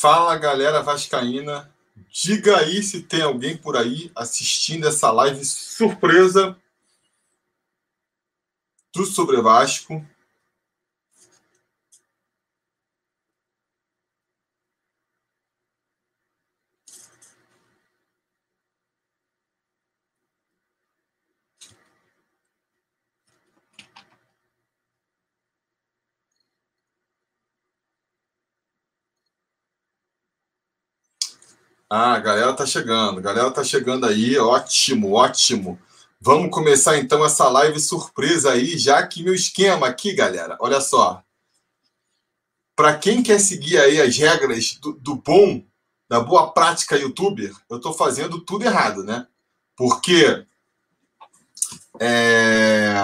Fala galera Vascaína, diga aí se tem alguém por aí assistindo essa live surpresa do Sobre Vasco. Ah, galera tá chegando, galera tá chegando aí, ótimo, ótimo. Vamos começar então essa live surpresa aí, já que meu esquema aqui, galera, olha só. Para quem quer seguir aí as regras do, do, bom, da boa prática youtuber, eu tô fazendo tudo errado, né? Porque é...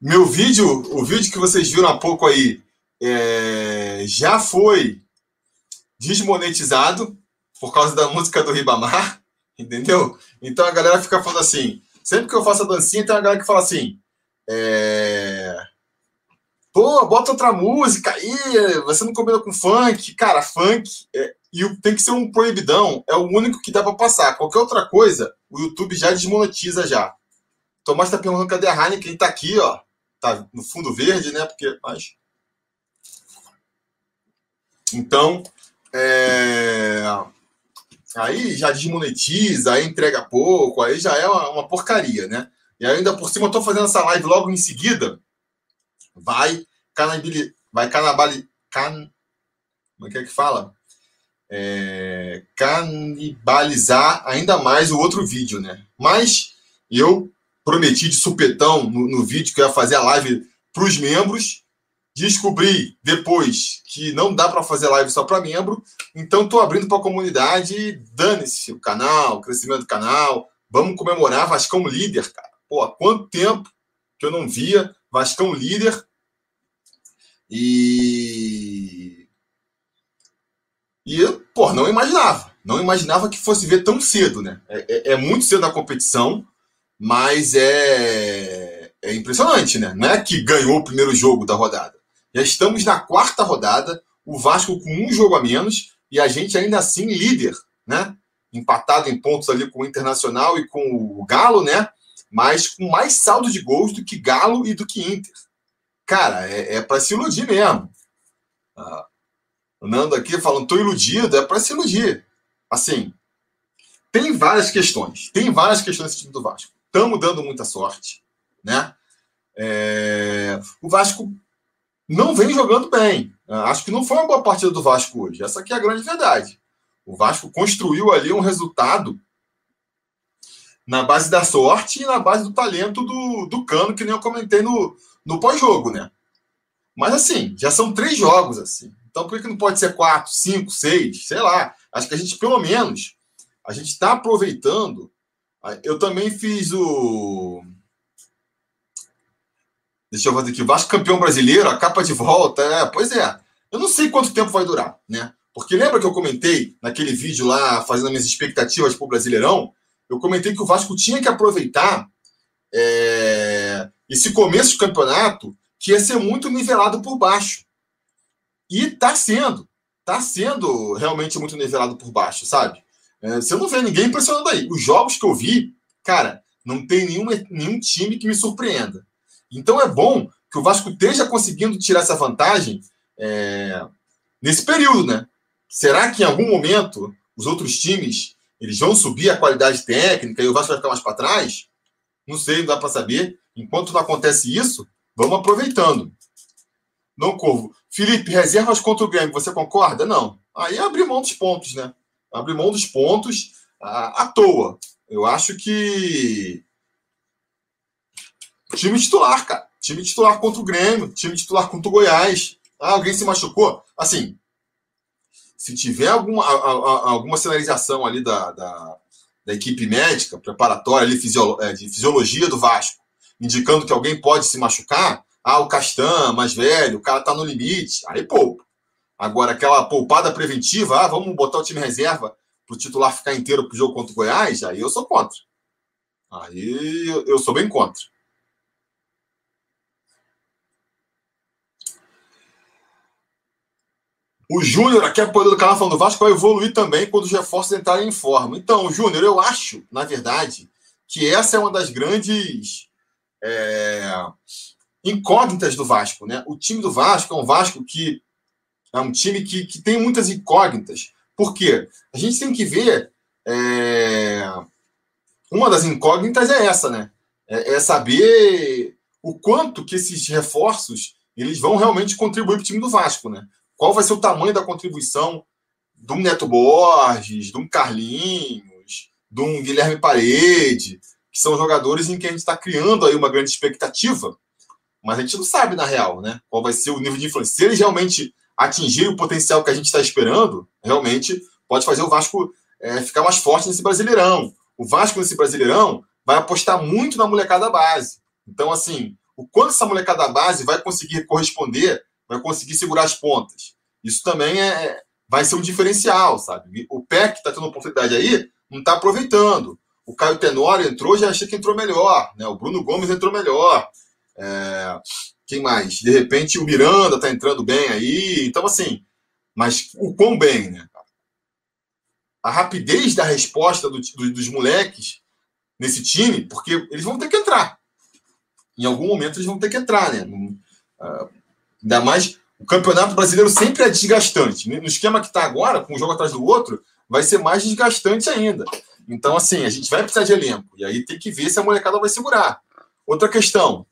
meu vídeo, o vídeo que vocês viram há pouco aí, é... já foi desmonetizado por causa da música do Ribamar, entendeu? Então a galera fica falando assim, sempre que eu faço a dancinha, tem uma galera que fala assim, é... Pô, bota outra música aí, você não combina com funk. Cara, funk é... e tem que ser um proibidão, é o único que dá para passar. Qualquer outra coisa, o YouTube já desmonetiza já. Tomás tá perguntando cadê a Heineken, tá aqui, ó. Tá no fundo verde, né? Porque, mas... Então, é... Aí já desmonetiza, aí entrega pouco, aí já é uma, uma porcaria, né? E ainda por cima eu tô fazendo essa live logo em seguida. Vai canabili... vai canabali... Can... Como é que é que fala? É... Canibalizar ainda mais o outro vídeo, né? Mas eu prometi de supetão no, no vídeo que eu ia fazer a live para os membros Descobri depois que não dá para fazer live só para membro, então estou abrindo para a comunidade. Dane-se o canal, o crescimento do canal. Vamos comemorar Vascão líder, cara. Pô, há quanto tempo que eu não via Vascão líder? E. E eu, pô, não imaginava. Não imaginava que fosse ver tão cedo, né? É, é, é muito cedo a competição, mas é, é impressionante, né? Não é que ganhou o primeiro jogo da rodada. Já estamos na quarta rodada, o Vasco com um jogo a menos e a gente ainda assim líder, né? Empatado em pontos ali com o Internacional e com o Galo, né? Mas com mais saldo de gols do que Galo e do que Inter. Cara, é, é para se iludir mesmo. Ah, o Nando aqui falando, tô iludido, é para se iludir. Assim, tem várias questões. Tem várias questões nesse time do Vasco. Estamos dando muita sorte, né? É... O Vasco não vem jogando bem. Acho que não foi uma boa partida do Vasco hoje. Essa aqui é a grande verdade. O Vasco construiu ali um resultado na base da sorte e na base do talento do, do Cano, que nem eu comentei no, no pós-jogo, né? Mas assim, já são três jogos, assim. Então por que não pode ser quatro, cinco, seis? Sei lá. Acho que a gente, pelo menos, a gente está aproveitando. Eu também fiz o Deixa eu fazer aqui. Vasco campeão brasileiro, a capa de volta. É, pois é. Eu não sei quanto tempo vai durar, né? Porque lembra que eu comentei naquele vídeo lá, fazendo minhas expectativas para o Brasileirão? Eu comentei que o Vasco tinha que aproveitar é, esse começo de campeonato que ia ser muito nivelado por baixo. E tá sendo. Tá sendo realmente muito nivelado por baixo, sabe? É, você não vê ninguém impressionando aí. Os jogos que eu vi, cara, não tem nenhum, nenhum time que me surpreenda. Então é bom que o Vasco esteja conseguindo tirar essa vantagem é, nesse período, né? Será que em algum momento os outros times eles vão subir a qualidade técnica e o Vasco vai ficar mais para trás? Não sei, não dá para saber. Enquanto não acontece isso, vamos aproveitando. Não, Corvo. Felipe, reservas contra o Grêmio, você concorda? Não. Aí abrir mão dos pontos, né? Abrir mão dos pontos à, à toa. Eu acho que Time titular, cara. Time titular contra o Grêmio, time titular contra o Goiás. Ah, alguém se machucou? Assim, se tiver alguma, alguma sinalização ali da, da, da equipe médica, preparatória ali, é, de fisiologia do Vasco, indicando que alguém pode se machucar, ah, o Castan, mais velho, o cara tá no limite, aí poupa. Agora, aquela poupada preventiva, ah, vamos botar o time reserva para o titular ficar inteiro pro jogo contra o Goiás, aí eu sou contra. Aí eu sou bem contra. O Júnior, aqui é poder do canal falando, o Vasco vai evoluir também quando os reforços entrarem em forma. Então, Júnior, eu acho, na verdade, que essa é uma das grandes é, incógnitas do Vasco. Né? O time do Vasco é um Vasco que é um time que, que tem muitas incógnitas. Por quê? A gente tem que ver. É, uma das incógnitas é essa, né? É, é saber o quanto que esses reforços eles vão realmente contribuir para o time do Vasco, né? Qual vai ser o tamanho da contribuição de um Neto Borges, de um Carlinhos, de um Guilherme Parede, que são jogadores em que a gente está criando aí uma grande expectativa, mas a gente não sabe na real, né? Qual vai ser o nível de influência. Se eles realmente atingirem o potencial que a gente está esperando, realmente pode fazer o Vasco é, ficar mais forte nesse Brasileirão. O Vasco nesse Brasileirão vai apostar muito na molecada base. Então, assim, o quanto essa molecada base vai conseguir corresponder, vai conseguir segurar as pontas. Isso também é, é vai ser um diferencial, sabe? O PEC está tendo oportunidade aí não está aproveitando. O Caio Tenório entrou, já achei que entrou melhor. Né? O Bruno Gomes entrou melhor. É... Quem mais? De repente o Miranda está entrando bem aí. Então, assim, mas o quão bem, né? A rapidez da resposta do, do, dos moleques nesse time, porque eles vão ter que entrar em algum momento eles vão ter que entrar, né? Uh, ainda mais o campeonato brasileiro sempre é desgastante. No esquema que está agora, com um jogo atrás do outro, vai ser mais desgastante ainda. Então, assim, a gente vai precisar de elenco. E aí tem que ver se a molecada vai segurar. Outra questão.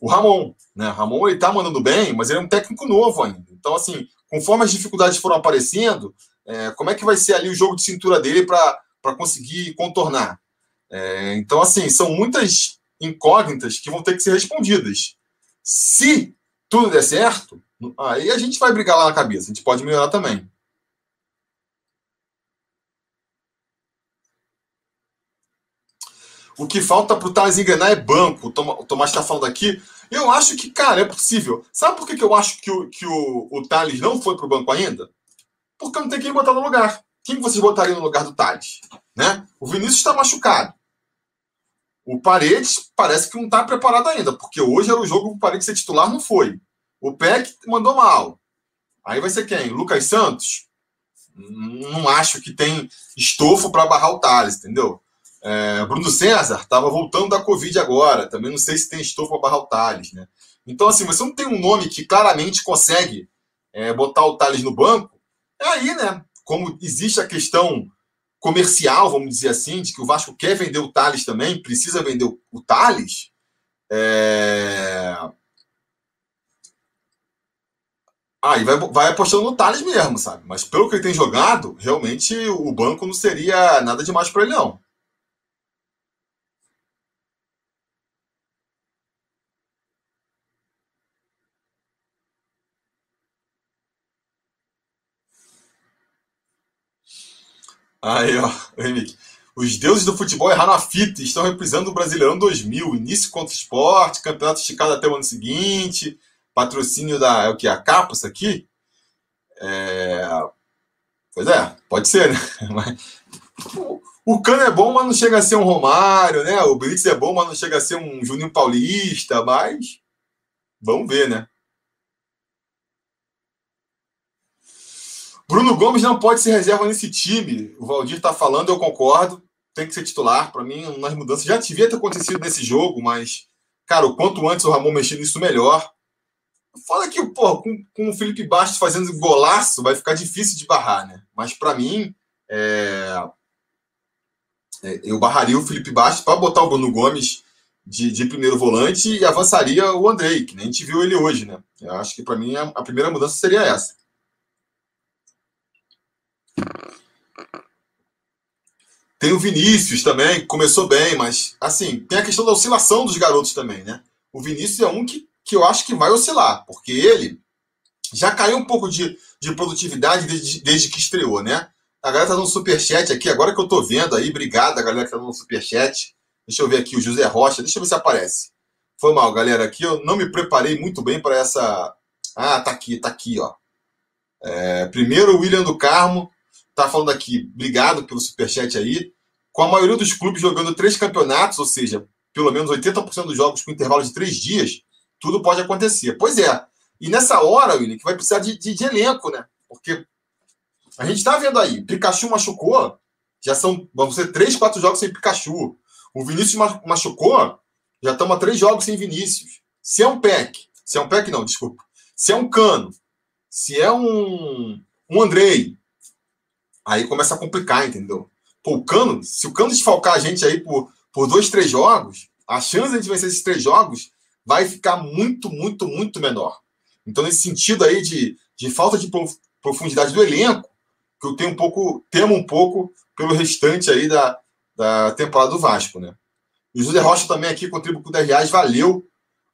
O Ramon. Né? O Ramon ele tá mandando bem, mas ele é um técnico novo ainda. Então, assim, conforme as dificuldades foram aparecendo, é, como é que vai ser ali o jogo de cintura dele para conseguir contornar? É, então, assim, são muitas incógnitas que vão ter que ser respondidas. Se tudo der certo, aí a gente vai brigar lá na cabeça. A gente pode melhorar também. O que falta para o Thales engrenar é banco. O Tomás está falando aqui. Eu acho que, cara, é possível. Sabe por que, que eu acho que o, que o, o Thales não foi para o banco ainda? Porque não tem quem botar no lugar. Quem vocês botariam no lugar do Thales? Né? O Vinícius está machucado. O Paredes parece que não está preparado ainda, porque hoje era o jogo que o Paredes ser titular, não foi. O Peck mandou mal. Aí vai ser quem? Lucas Santos? Não acho que tem estofo para barrar o Thales, entendeu? É, Bruno César estava voltando da Covid agora. Também não sei se tem estofo para barrar o Thales, né? Então, assim, você não tem um nome que claramente consegue é, botar o Thales no banco. É aí, né? Como existe a questão comercial, vamos dizer assim, de que o Vasco quer vender o Thales também, precisa vender o, Thales. É... Aí vai, vai apostando no Thales mesmo, sabe? Mas pelo que ele tem jogado, realmente o banco não seria nada demais para ele, não. Aí, ó, Henrique. Os deuses do futebol erraram a fita estão reprisando o Brasileirão 2000. Início contra o esporte, campeonato esticado até o ano seguinte, patrocínio da. É o que? A capa, isso aqui? É... Pois é, pode ser, né? Mas... O Cano é bom, mas não chega a ser um Romário, né? O Blitz é bom, mas não chega a ser um Juninho Paulista, mas vamos ver, né? Bruno Gomes não pode ser reserva nesse time. O Valdir está falando, eu concordo. Tem que ser titular. Para mim, nas mudanças já devia ter acontecido nesse jogo, mas, cara, o quanto antes o Ramon mexer nisso, melhor. Fala que, pô, com, com o Felipe Bastos fazendo golaço, vai ficar difícil de barrar, né? Mas para mim, é... É, eu barraria o Felipe Bastos para botar o Bruno Gomes de, de, primeiro volante e avançaria o Andrei, que nem a gente viu ele hoje, né? Eu acho que para mim a, a primeira mudança seria essa. Tem o Vinícius também, começou bem, mas assim, tem a questão da oscilação dos garotos também, né? O Vinícius é um que, que eu acho que vai oscilar, porque ele já caiu um pouco de, de produtividade desde, desde que estreou, né? A galera tá dando superchat aqui, agora que eu tô vendo aí, obrigado a galera que tá dando superchat. Deixa eu ver aqui o José Rocha, deixa eu ver se aparece. Foi mal, galera, aqui eu não me preparei muito bem para essa. Ah, tá aqui, tá aqui, ó. É, primeiro o William do Carmo, tá falando aqui, obrigado pelo superchat aí. Com a maioria dos clubes jogando três campeonatos, ou seja, pelo menos 80% dos jogos com intervalo de três dias, tudo pode acontecer. Pois é. E nessa hora, William, que vai precisar de, de, de elenco, né? Porque a gente está vendo aí, Pikachu machucou, já são, vamos ser três, quatro jogos sem Pikachu. O Vinícius machucou, já estamos a três jogos sem Vinícius. Se é um PEC, se é um PEC não, desculpa. Se é um Cano, se é um, um Andrei, aí começa a complicar, entendeu? Pô, o Cano, se o Cano desfalcar a gente aí por, por dois, três jogos, a chance de a gente vencer esses três jogos vai ficar muito, muito, muito menor. Então, nesse sentido aí de, de falta de profundidade do elenco, que eu tenho um pouco, temo um pouco pelo restante aí da, da temporada do Vasco, né? E o José Rocha também aqui contribuiu com 10 reais, valeu.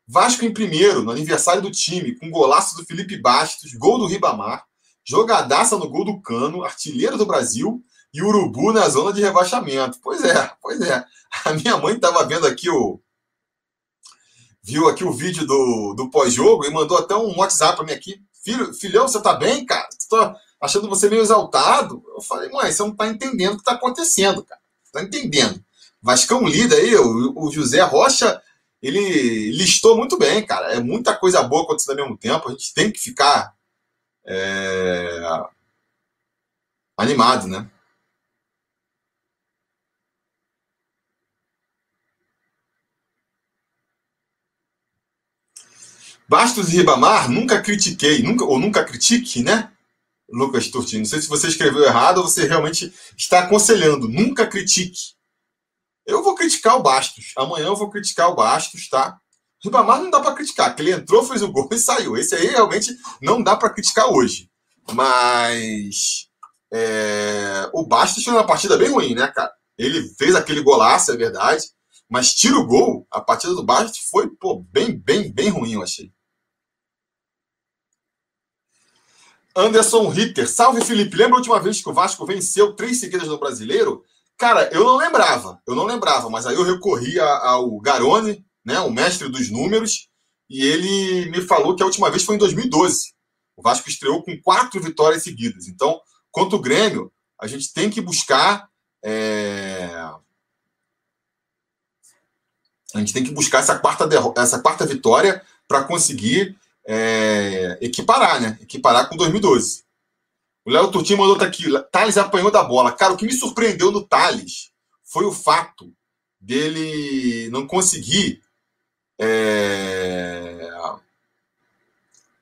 Vasco em primeiro, no aniversário do time, com golaço do Felipe Bastos, gol do Ribamar, jogadaça no gol do Cano, artilheiro do Brasil, e Urubu na zona de rebaixamento. Pois é, pois é. A minha mãe estava vendo aqui o. Viu aqui o vídeo do, do pós-jogo e mandou até um WhatsApp para mim aqui. Filho, filhão, você tá bem, cara? Tô achando você meio exaltado. Eu falei, mãe, você não tá entendendo o que tá acontecendo, cara. Tá entendendo. Vascão líder aí, o, o José Rocha, ele listou muito bem, cara. É muita coisa boa acontecendo ao mesmo tempo. A gente tem que ficar é, animado, né? Bastos e Ribamar, nunca critiquei, nunca, ou nunca critique, né? Lucas Turti, não sei se você escreveu errado ou você realmente está aconselhando. Nunca critique. Eu vou criticar o Bastos. Amanhã eu vou criticar o Bastos, tá? Ribamar não dá para criticar, que ele entrou, fez o gol e saiu. Esse aí realmente não dá para criticar hoje. Mas é... o Bastos fez uma partida bem ruim, né, cara? Ele fez aquele golaço, é verdade. Mas tira o gol, a partida do Bastos foi pô, bem, bem, bem ruim, eu achei. Anderson Ritter. Salve, Felipe. Lembra a última vez que o Vasco venceu três seguidas no Brasileiro? Cara, eu não lembrava. Eu não lembrava, mas aí eu recorri ao Garone, né, o mestre dos números, e ele me falou que a última vez foi em 2012. O Vasco estreou com quatro vitórias seguidas. Então, quanto o Grêmio, a gente tem que buscar. É... A gente tem que buscar essa quarta, essa quarta vitória para conseguir é, equiparar, né? Equiparar com 2012. O Léo Turtinho mandou aqui. Thales apanhou da bola. Cara, o que me surpreendeu no Thales foi o fato dele não conseguir. É...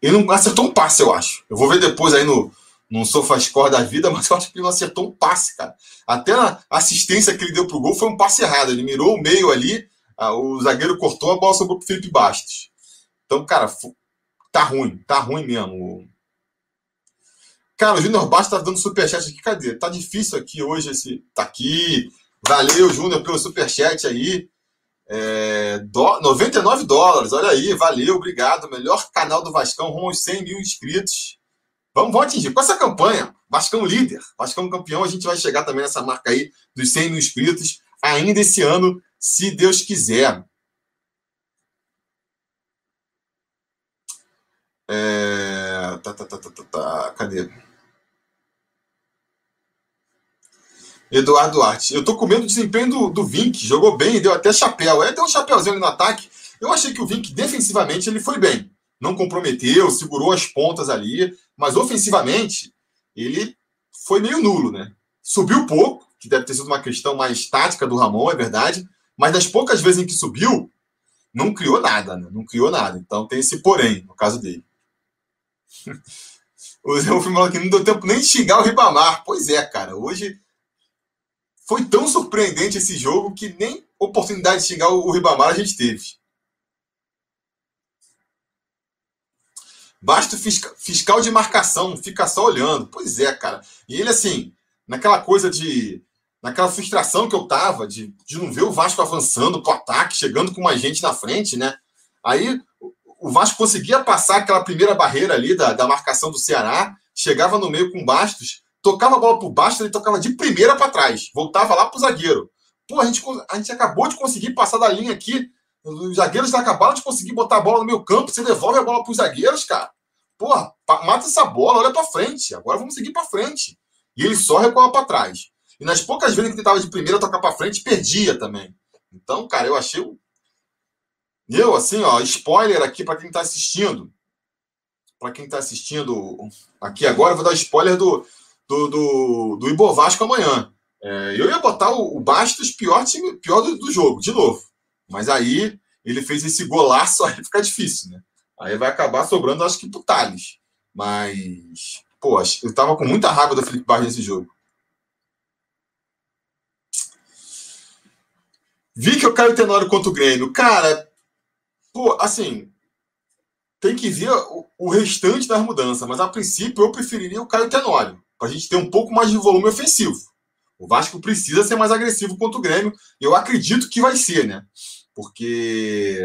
Ele não acertou um passe, eu acho. Eu vou ver depois aí no, no SofaScore da vida, mas eu acho que ele não acertou um passe, cara. Até a assistência que ele deu pro gol foi um passe errado. Ele mirou o meio ali, o zagueiro cortou, a bola sobrou pro Felipe Bastos. Então, cara, Tá ruim, tá ruim mesmo. Cara, o Júnior Bastos tá dando superchat aqui. Cadê? Tá difícil aqui hoje esse. Tá aqui. Valeu, Júnior, pelo superchat aí. É, do, 99 dólares, olha aí, valeu, obrigado. Melhor canal do Vascão, rumo aos 100 mil inscritos. Vamos, vamos atingir. Com essa campanha, Vascão líder, Vascão campeão, a gente vai chegar também nessa marca aí dos 100 mil inscritos ainda esse ano, se Deus quiser. É... Tá, tá, tá, tá, tá, tá. Cadê? Eduardo Duarte. Eu tô com medo do desempenho do, do Vink. Jogou bem, deu até chapéu. É, deu um chapéuzinho ali no ataque. Eu achei que o Vink, defensivamente, ele foi bem. Não comprometeu, segurou as pontas ali. Mas ofensivamente, ele foi meio nulo, né? Subiu pouco, que deve ter sido uma questão mais tática do Ramon, é verdade. Mas das poucas vezes em que subiu, não criou nada, né? Não criou nada. Então tem esse porém, no caso dele. O Zé falou aqui, não deu tempo nem de xingar o Ribamar. Pois é, cara. Hoje foi tão surpreendente esse jogo que nem oportunidade de xingar o Ribamar a gente teve. Basta fiscal de marcação, fica só olhando. Pois é, cara. E ele, assim, naquela coisa de. Naquela frustração que eu tava de, de não ver o Vasco avançando pro ataque, chegando com mais gente na frente, né? Aí o Vasco conseguia passar aquela primeira barreira ali da, da marcação do Ceará, chegava no meio com Bastos, tocava a bola pro Bastos, ele tocava de primeira para trás, voltava lá pro zagueiro. Pô, a gente, a gente acabou de conseguir passar da linha aqui, os zagueiros acabaram de conseguir botar a bola no meu campo, você devolve a bola pros zagueiros, cara. Porra, mata essa bola, olha para frente. Agora vamos seguir para frente. E ele só recuava para trás. E nas poucas vezes que tentava de primeira tocar para frente, perdia também. Então, cara, eu achei eu, assim, ó, spoiler aqui para quem está assistindo. para quem está assistindo aqui agora, eu vou dar spoiler do, do, do, do Ibovasco amanhã. É, eu ia botar o, o Bastos pior time, pior do, do, jogo, de novo. Mas aí ele fez esse golaço, aí fica difícil, né? Aí vai acabar sobrando, acho que pro Thales. Mas, pô, eu tava com muita raiva do Felipe Barros nesse jogo. Vi que eu caio Tenório contra o Grêmio. Cara, pô, assim, tem que ver o, o restante das mudanças, mas a princípio eu preferiria o Caio Tenório, para a gente ter um pouco mais de volume ofensivo. O Vasco precisa ser mais agressivo contra o Grêmio. Eu acredito que vai ser, né? Porque.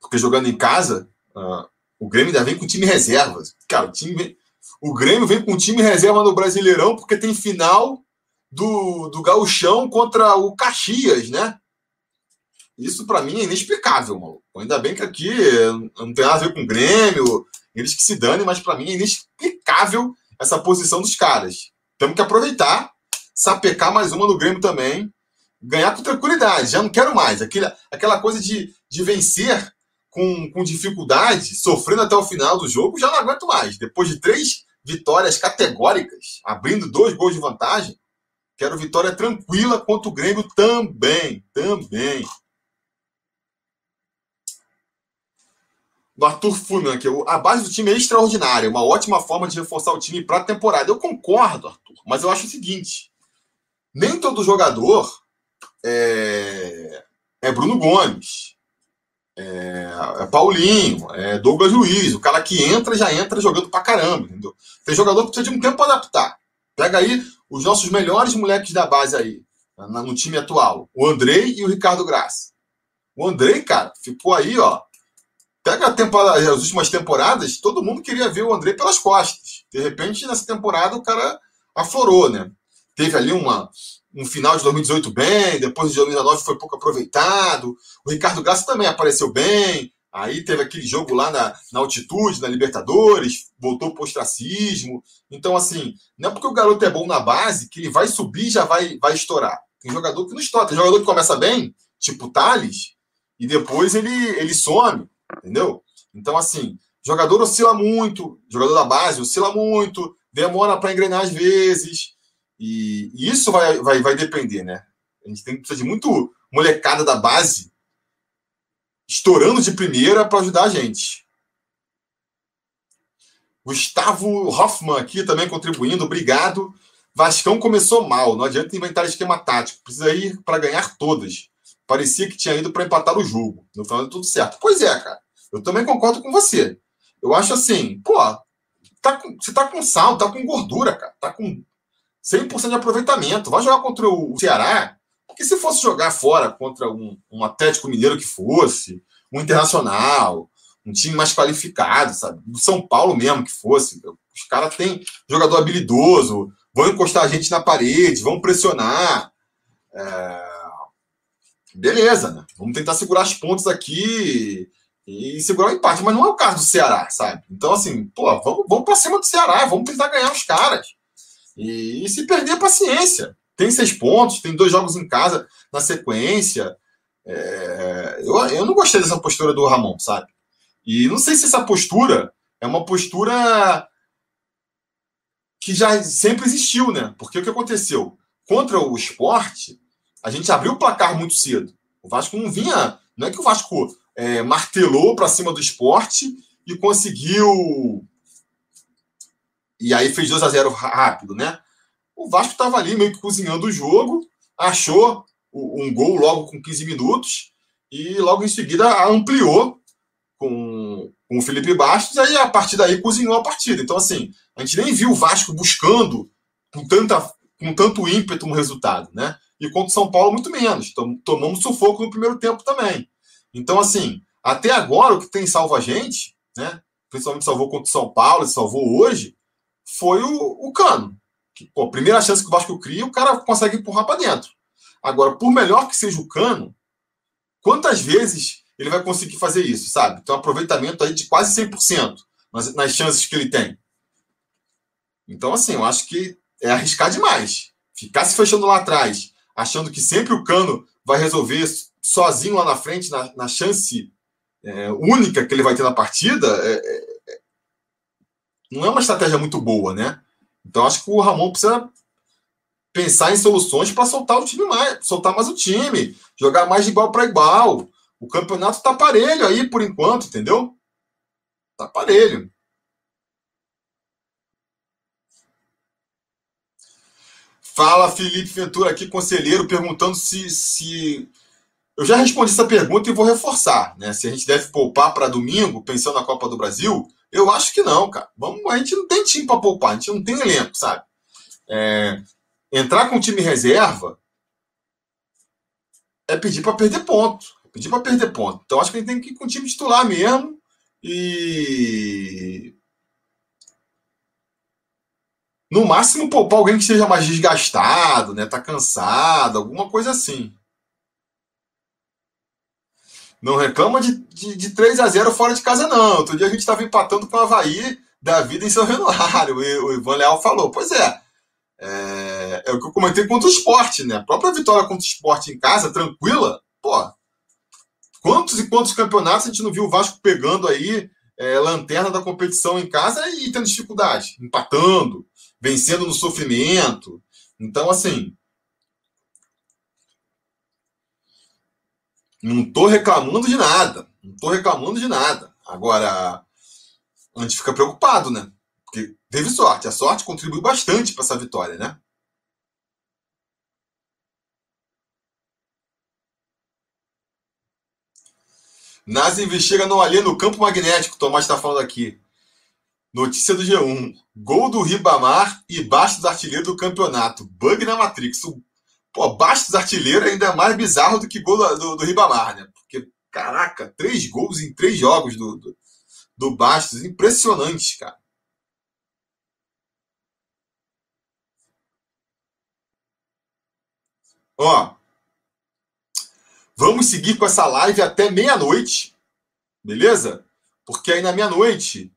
Porque jogando em casa, uh, o Grêmio ainda vem com time reserva. Cara, o, time, o Grêmio vem com time reserva no Brasileirão porque tem final do, do Gauchão contra o Caxias, né? Isso para mim é inexplicável, maluco. Ainda bem que aqui não tem nada a ver com o Grêmio, eles que se danem, mas para mim é inexplicável essa posição dos caras. Temos que aproveitar, sapecar mais uma no Grêmio também, ganhar com tranquilidade. Já não quero mais. Aquela, aquela coisa de, de vencer com, com dificuldade, sofrendo até o final do jogo, já não aguento mais. Depois de três vitórias categóricas, abrindo dois gols de vantagem, quero vitória tranquila contra o Grêmio também. Também. Do Arthur Funan, que a base do time é extraordinária, uma ótima forma de reforçar o time para a temporada. Eu concordo, Arthur, mas eu acho o seguinte: nem todo jogador é, é Bruno Gomes, é, é, Paulinho, é Douglas Luiz, o cara que entra já entra jogando pra caramba, entendeu? Tem jogador que precisa de um tempo para adaptar. Pega aí os nossos melhores moleques da base aí, no time atual, o Andrei e o Ricardo Graça. O Andrei, cara, ficou aí, ó, Pega as últimas temporadas, todo mundo queria ver o André pelas costas. De repente, nessa temporada, o cara aflorou, né? Teve ali uma, um final de 2018 bem, depois de 2019 foi pouco aproveitado. O Ricardo Graça também apareceu bem. Aí teve aquele jogo lá na, na altitude, na Libertadores, voltou para o ostracismo. Então, assim, não é porque o garoto é bom na base que ele vai subir e já vai, vai estourar. Tem jogador que não estoura. Tem jogador que começa bem, tipo Thales, e depois ele, ele some. Entendeu? Então, assim, jogador oscila muito, jogador da base oscila muito, demora para engrenar às vezes. E, e, isso vai, vai, vai depender, né? A gente tem que precisar de muito molecada da base estourando de primeira para ajudar a gente. Gustavo Hoffman aqui também contribuindo, obrigado. Vascão começou mal, não adianta inventar esquema tático, precisa ir para ganhar todas parecia que tinha ido para empatar o jogo. No final deu tudo certo. Pois é, cara. Eu também concordo com você. Eu acho assim, pô, tá com, você tá com sal, tá com gordura, cara. Tá com 100% de aproveitamento. Vai jogar contra o Ceará, porque se fosse jogar fora contra um, um Atlético Mineiro que fosse, um Internacional, um time mais qualificado, sabe? Do São Paulo mesmo que fosse. Os caras têm jogador habilidoso, vão encostar a gente na parede, vão pressionar. É beleza, né? Vamos tentar segurar as pontas aqui e segurar o empate, mas não é o caso do Ceará, sabe? Então, assim, pô, vamos, vamos para cima do Ceará, vamos tentar ganhar os caras. E, e se perder, paciência. Tem seis pontos, tem dois jogos em casa na sequência. É, eu, eu não gostei dessa postura do Ramon, sabe? E não sei se essa postura é uma postura que já sempre existiu, né? Porque o que aconteceu? Contra o esporte, a gente abriu o placar muito cedo. O Vasco não vinha. Não é que o Vasco é, martelou para cima do esporte e conseguiu. E aí fez 2 a 0 rápido, né? O Vasco estava ali meio que cozinhando o jogo, achou um gol logo com 15 minutos e logo em seguida ampliou com, com o Felipe Bastos, e aí a partir daí cozinhou a partida. Então, assim, a gente nem viu o Vasco buscando com, tanta, com tanto ímpeto um resultado, né? E contra o São Paulo, muito menos. Tomamos sufoco no primeiro tempo também. Então, assim, até agora, o que tem salvo a gente, né? Principalmente salvou contra o São Paulo salvou hoje, foi o, o Cano. Que, pô, primeira chance que o Vasco cria, o cara consegue empurrar para dentro. Agora, por melhor que seja o Cano, quantas vezes ele vai conseguir fazer isso, sabe? Tem um aproveitamento aí de quase 100% nas, nas chances que ele tem. Então, assim, eu acho que é arriscar demais. Ficar se fechando lá atrás achando que sempre o Cano vai resolver sozinho lá na frente, na, na chance é, única que ele vai ter na partida, é, é, não é uma estratégia muito boa, né? Então acho que o Ramon precisa pensar em soluções para soltar o time mais, soltar mais o time, jogar mais de igual para igual. O campeonato tá parelho aí por enquanto, entendeu? Tá parelho. Fala Felipe Ventura aqui, conselheiro, perguntando se, se. Eu já respondi essa pergunta e vou reforçar, né? Se a gente deve poupar para domingo, pensando na Copa do Brasil, eu acho que não, cara. Vamos, a gente não tem time para poupar, a gente não tem elenco, sabe? É, entrar com time reserva é pedir para perder ponto. É pedir para perder ponto. Então acho que a gente tem que ir com o time titular mesmo e no máximo poupar alguém que esteja mais desgastado, né? Tá cansado, alguma coisa assim. Não reclama de, de, de 3 a 0 fora de casa, não. Outro dia a gente estava empatando com o Havaí da vida em São. O, o Ivan Leal falou: Pois é, é, é, o que eu comentei contra o esporte, né? A própria vitória contra o esporte em casa, tranquila, pô. Quantos e quantos campeonatos a gente não viu o Vasco pegando aí é, lanterna da competição em casa e tendo dificuldade, empatando, vencendo no sofrimento. Então, assim. Não estou reclamando de nada. Não estou reclamando de nada. Agora, a gente fica preocupado, né? Porque teve sorte. A sorte contribuiu bastante para essa vitória, né? NASA investiga alê no campo magnético, Tomás está falando aqui. Notícia do G1. Gol do Ribamar e Bastos artilheiro do campeonato. Bug na Matrix. O, pô, Bastos artilheiro ainda é mais bizarro do que gol do, do, do Ribamar, né? Porque, caraca, três gols em três jogos do, do, do Bastos. Impressionante, cara. Ó, vamos seguir com essa live até meia-noite, beleza? Porque aí na meia-noite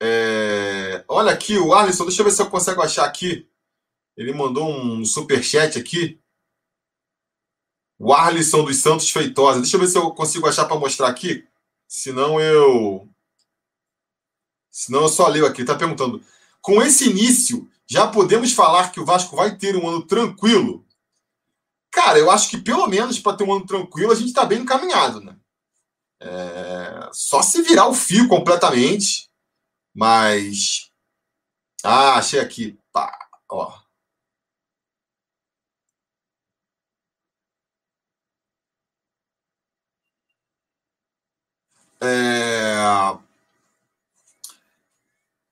é... Olha aqui o Alisson, deixa eu ver se eu consigo achar aqui. Ele mandou um super chat aqui. O Arlisson dos Santos Feitosa. Deixa eu ver se eu consigo achar para mostrar aqui. Senão eu. Senão eu só leio aqui. Está perguntando. Com esse início, já podemos falar que o Vasco vai ter um ano tranquilo? Cara, eu acho que pelo menos para ter um ano tranquilo, a gente está bem encaminhado, né? É... Só se virar o fio completamente mas. Ah, achei aqui. Pá, ó. É...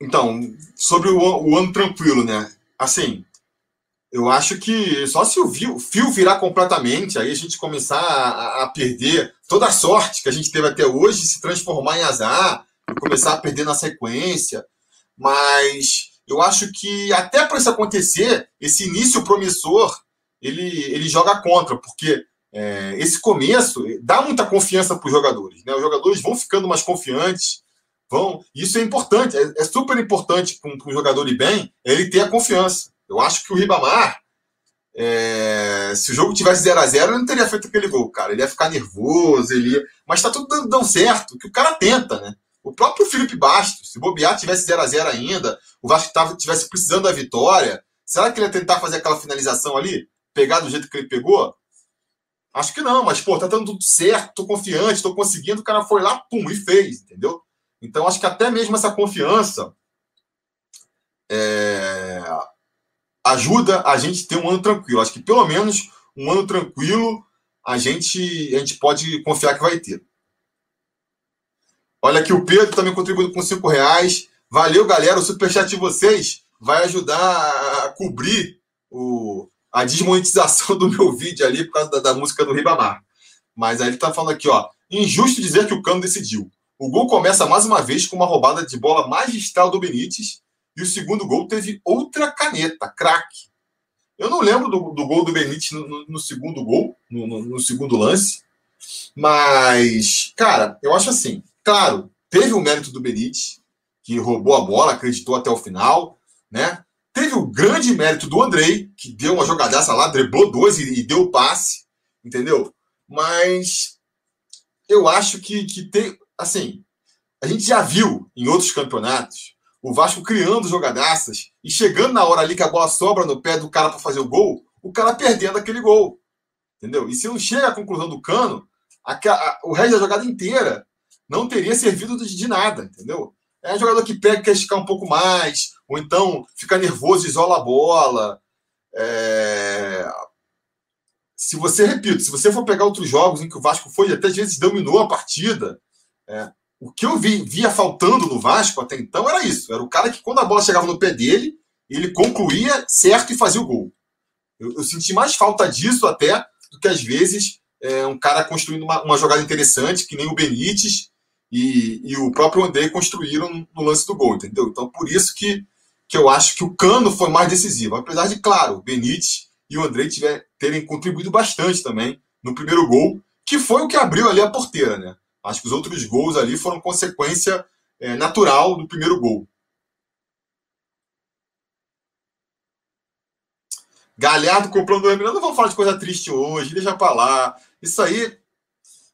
Então, sobre o, o, ano tranquilo, né? Assim, eu acho que só se o fio virar completamente, aí a gente começar a, a, perder toda a sorte que a gente teve até hoje, se transformar em azar, começar a perder na sequência. Mas eu acho que até para isso acontecer, esse início promissor ele, ele joga contra, porque é, esse começo dá muita confiança para os jogadores. Né? Os jogadores vão ficando mais confiantes, vão. Isso é importante, é, é super importante para um jogador ir bem, é ele ter a confiança. Eu acho que o Ribamar, é, se o jogo tivesse 0 a 0 ele não teria feito aquele gol, cara. Ele ia ficar nervoso, ele ia... mas está tudo dando, dando certo, que o cara tenta, né? O próprio Felipe Bastos, se bobear tivesse 0 a 0 ainda, o Vasco tava, tivesse precisando da vitória, será que ele ia tentar fazer aquela finalização ali? Pegar do jeito que ele pegou? Acho que não, mas, pô, tá dando tudo certo, tô confiante, tô conseguindo, o cara foi lá, pum, e fez, entendeu? Então, acho que até mesmo essa confiança é, ajuda a gente ter um ano tranquilo. Acho que pelo menos um ano tranquilo a gente, a gente pode confiar que vai ter. Olha aqui o Pedro também contribuindo com cinco reais. Valeu, galera. O superchat de vocês vai ajudar a cobrir o, a desmonetização do meu vídeo ali por causa da, da música do Ribamar. Mas aí ele tá falando aqui, ó. Injusto dizer que o Cano decidiu. O gol começa mais uma vez com uma roubada de bola magistral do Benítez. E o segundo gol teve outra caneta, craque. Eu não lembro do, do gol do Benítez no, no, no segundo gol, no, no, segundo lance. Mas, cara, eu acho assim. Claro, teve o mérito do Benítez, que roubou a bola, acreditou até o final, né? Teve o grande mérito do Andrei, que deu uma jogadaça lá, driblou dois e, e deu o passe, entendeu? Mas eu acho que, que tem, assim, a gente já viu em outros campeonatos o Vasco criando jogadaças e chegando na hora ali que a bola sobra no pé do cara para fazer o gol, o cara perdendo aquele gol. Entendeu? E se não chega à conclusão do cano, a, a, o resto da jogada inteira não teria servido de, nada, entendeu? É um jogador que pega, quer esticar um pouco mais, ou então fica nervoso, isola a bola. É... Se você, repito, se você for pegar outros jogos em que o Vasco foi, até às vezes dominou a partida, é... o que eu vi, via faltando no Vasco até então era isso. Era o cara que, quando a bola chegava no pé dele, ele concluía certo e fazia o gol. Eu, eu senti mais falta disso até do que às vezes é, um cara construindo uma, uma, jogada interessante, que nem o Benítez e, e o próprio André construíram no lance do gol, entendeu? Então, por isso que, que eu acho que o Cano foi mais decisivo. Apesar de, claro, o Benítez e o André tiver, terem contribuído bastante também no primeiro gol, que foi o que abriu ali a porteira, né? Acho que os outros gols ali foram consequência é, natural do primeiro gol. Galhardo comprando o Emerson. Não vamos falar de coisa triste hoje, deixa pra lá. Isso aí,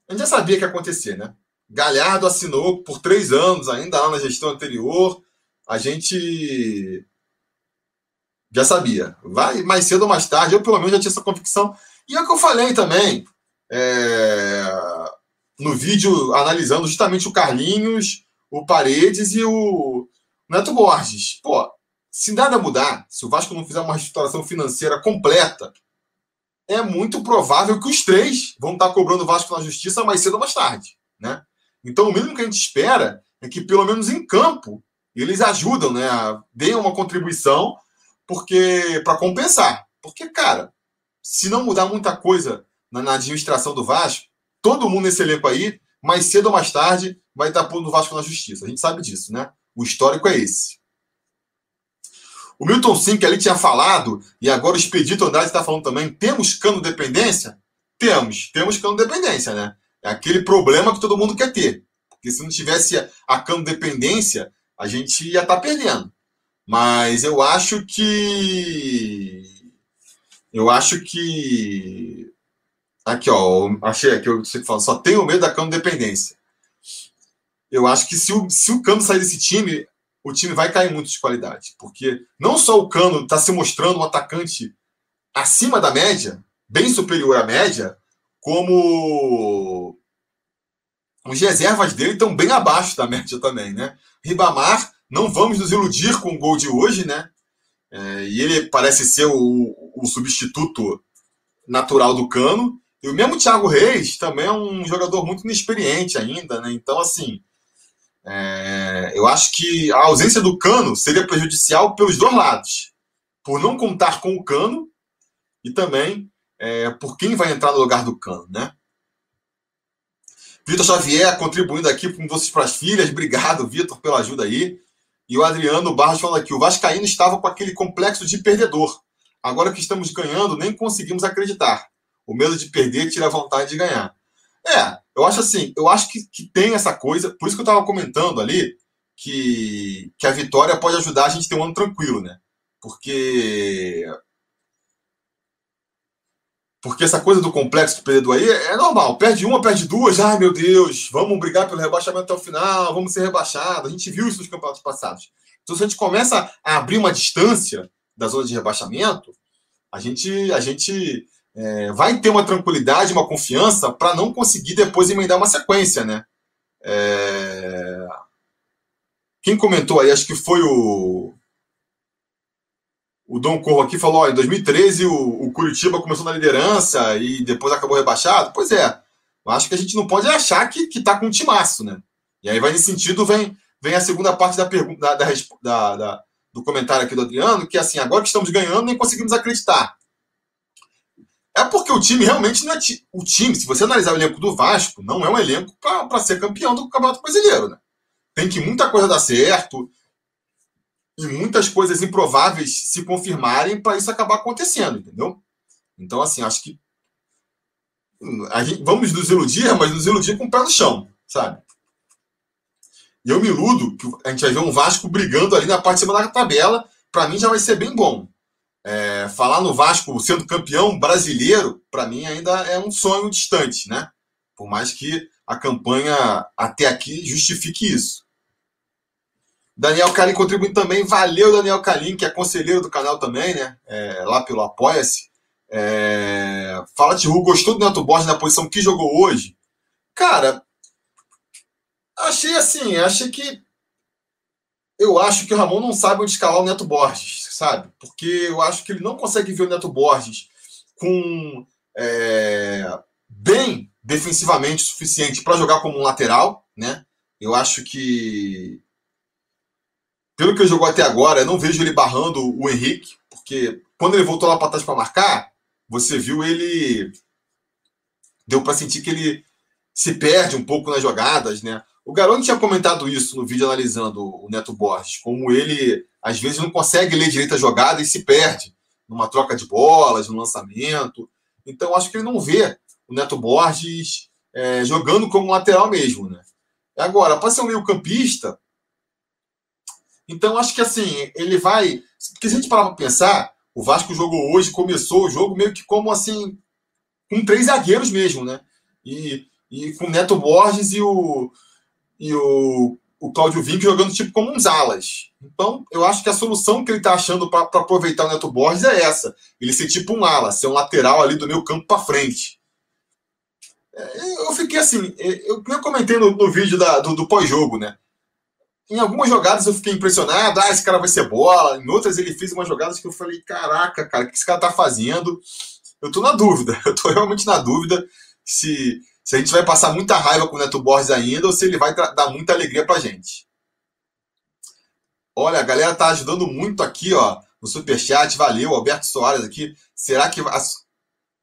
a gente já sabia que ia acontecer, né? Galhardo assinou por três anos, ainda lá na gestão anterior. A gente já sabia. Vai mais cedo ou mais tarde, eu pelo menos já tinha essa convicção. E é o que eu falei também é... no vídeo analisando justamente o Carlinhos, o Paredes e o Neto Borges. Pô, se nada mudar, se o Vasco não fizer uma reestruturação financeira completa, é muito provável que os três vão estar cobrando o Vasco na justiça mais cedo ou mais tarde. Né? Então, o mínimo que a gente espera é que, pelo menos em campo, eles ajudam, né? deem uma contribuição porque para compensar. Porque, cara, se não mudar muita coisa na, na, administração do Vasco, todo mundo nesse elenco aí, mais cedo ou mais tarde, vai estar pondo o Vasco na justiça. A gente sabe disso, né? O histórico é esse. O Milton Sim, que ali tinha falado, e agora o Expedito Andrade está falando também, temos cano dependência? Temos, temos cano dependência, né? É aquele problema que todo mundo quer ter. Porque se não tivesse a cano dependência, a gente ia estar tá perdendo. Mas eu acho que. Eu acho que. Aqui, ó, achei aqui, eu sempre falo, só tenho medo da cano dependência. Eu acho que se o, se o Cano sair desse time, o time vai cair muito de qualidade. Porque não só o Cano está se mostrando um atacante acima da média, bem superior à média, como os reservas dele estão bem abaixo da média também, né? Ribamar, não vamos nos iludir com o gol de hoje, né? É, e ele parece ser o, o, substituto natural do Cano. E o mesmo Thiago Reis também é um jogador muito inexperiente ainda, né? Então, assim, é, eu acho que a ausência do Cano seria prejudicial pelos dois lados. Por não contar com o Cano e também é, por quem vai entrar no lugar do Cano, né? Vitor Xavier contribuindo aqui com vocês para as filhas. Obrigado, Vitor, pela ajuda aí. E o Adriano Barros falando aqui: o Vascaíno estava com aquele complexo de perdedor. Agora que estamos ganhando, nem conseguimos acreditar. O medo de perder tira a vontade de ganhar. É, eu acho assim, eu acho que, que tem essa coisa, por isso que eu estava comentando ali que, que a vitória pode ajudar a gente a ter um ano tranquilo, né? Porque. Porque essa coisa do complexo de perdedor aí é normal. Perde uma, perde duas, ai meu Deus, vamos brigar pelo rebaixamento até o final, vamos ser rebaixados. A gente viu isso nos campeonatos passados. Então, se a gente começa a abrir uma distância da zona de rebaixamento, a gente, a gente é, vai ter uma tranquilidade, uma confiança para não conseguir depois emendar uma sequência, né? É... Quem comentou aí, acho que foi o o Dom Corro aqui falou, ó, em 2013 o, o, Curitiba começou na liderança e depois acabou rebaixado. Pois é, eu acho que a gente não pode achar que, que tá com um timaço, né? E aí vai nesse sentido, vem, vem a segunda parte da pergunta da, da, da, do comentário aqui do Adriano, que é assim, agora que estamos ganhando, nem conseguimos acreditar. É porque o time realmente não é. O time, se você analisar o elenco do Vasco, não é um elenco para ser campeão do Campeonato Brasileiro, né? Tem que muita coisa dar certo e muitas coisas improváveis se confirmarem para isso acabar acontecendo, entendeu? Então, assim, acho que. Gente, vamos nos iludir, mas nos iludir com o pé no chão, sabe? E eu me iludo que a gente vai ver um Vasco brigando ali na parte de cima da tabela. Para mim já vai ser bem bom. É, falar no Vasco sendo campeão brasileiro, para mim ainda é um sonho distante, né? Por mais que a campanha até aqui justifique isso. Daniel Calim contribuindo também. Valeu, Daniel Calim, que é conselheiro do canal também, né? É, lá pelo Apoia-se. É... Fala, Tihu, gostou do Neto Borges na posição que jogou hoje? Cara, achei assim, achei que. Eu acho que o Ramon não sabe onde escalar o Neto Borges, sabe? Porque eu acho que ele não consegue ver o Neto Borges com. É... bem defensivamente o suficiente para jogar como um lateral, né? Eu acho que pelo que ele jogou até agora, eu não vejo ele barrando o Henrique, porque quando ele voltou lá para trás para marcar, você viu ele. Deu para sentir que ele se perde um pouco nas jogadas, né? O Garoto tinha comentado isso no vídeo analisando o Neto Borges, como ele às vezes não consegue ler direito a jogada e se perde numa troca de bolas, no lançamento. Então acho que ele não vê o Neto Borges é, jogando como lateral mesmo, né? Agora, para ser um meio-campista, então, acho que assim, ele vai. Porque se a gente parar para pensar, o Vasco jogou hoje, começou o jogo meio que como assim, com três zagueiros mesmo, né? E, e com o Neto Borges e o, e o, o Cláudio Vinck jogando tipo como uns alas. Então, eu acho que a solução que ele está achando para aproveitar o Neto Borges é essa: ele ser tipo um ala, ser um lateral ali do meio campo para frente. É, eu fiquei assim, eu, eu comentei no, no vídeo da, do, do pós-jogo, né? Em algumas jogadas eu fiquei impressionado, ah, esse cara vai ser bola. Em outras ele fez umas jogadas que eu falei, caraca, cara, o que esse cara tá fazendo? Eu tô na dúvida, eu tô realmente na dúvida se, se a gente vai passar muita raiva com o Neto Borges ainda ou se ele vai dar muita alegria pra gente. Olha, a galera tá ajudando muito aqui, ó, no Superchat, valeu, Alberto Soares aqui. Será que,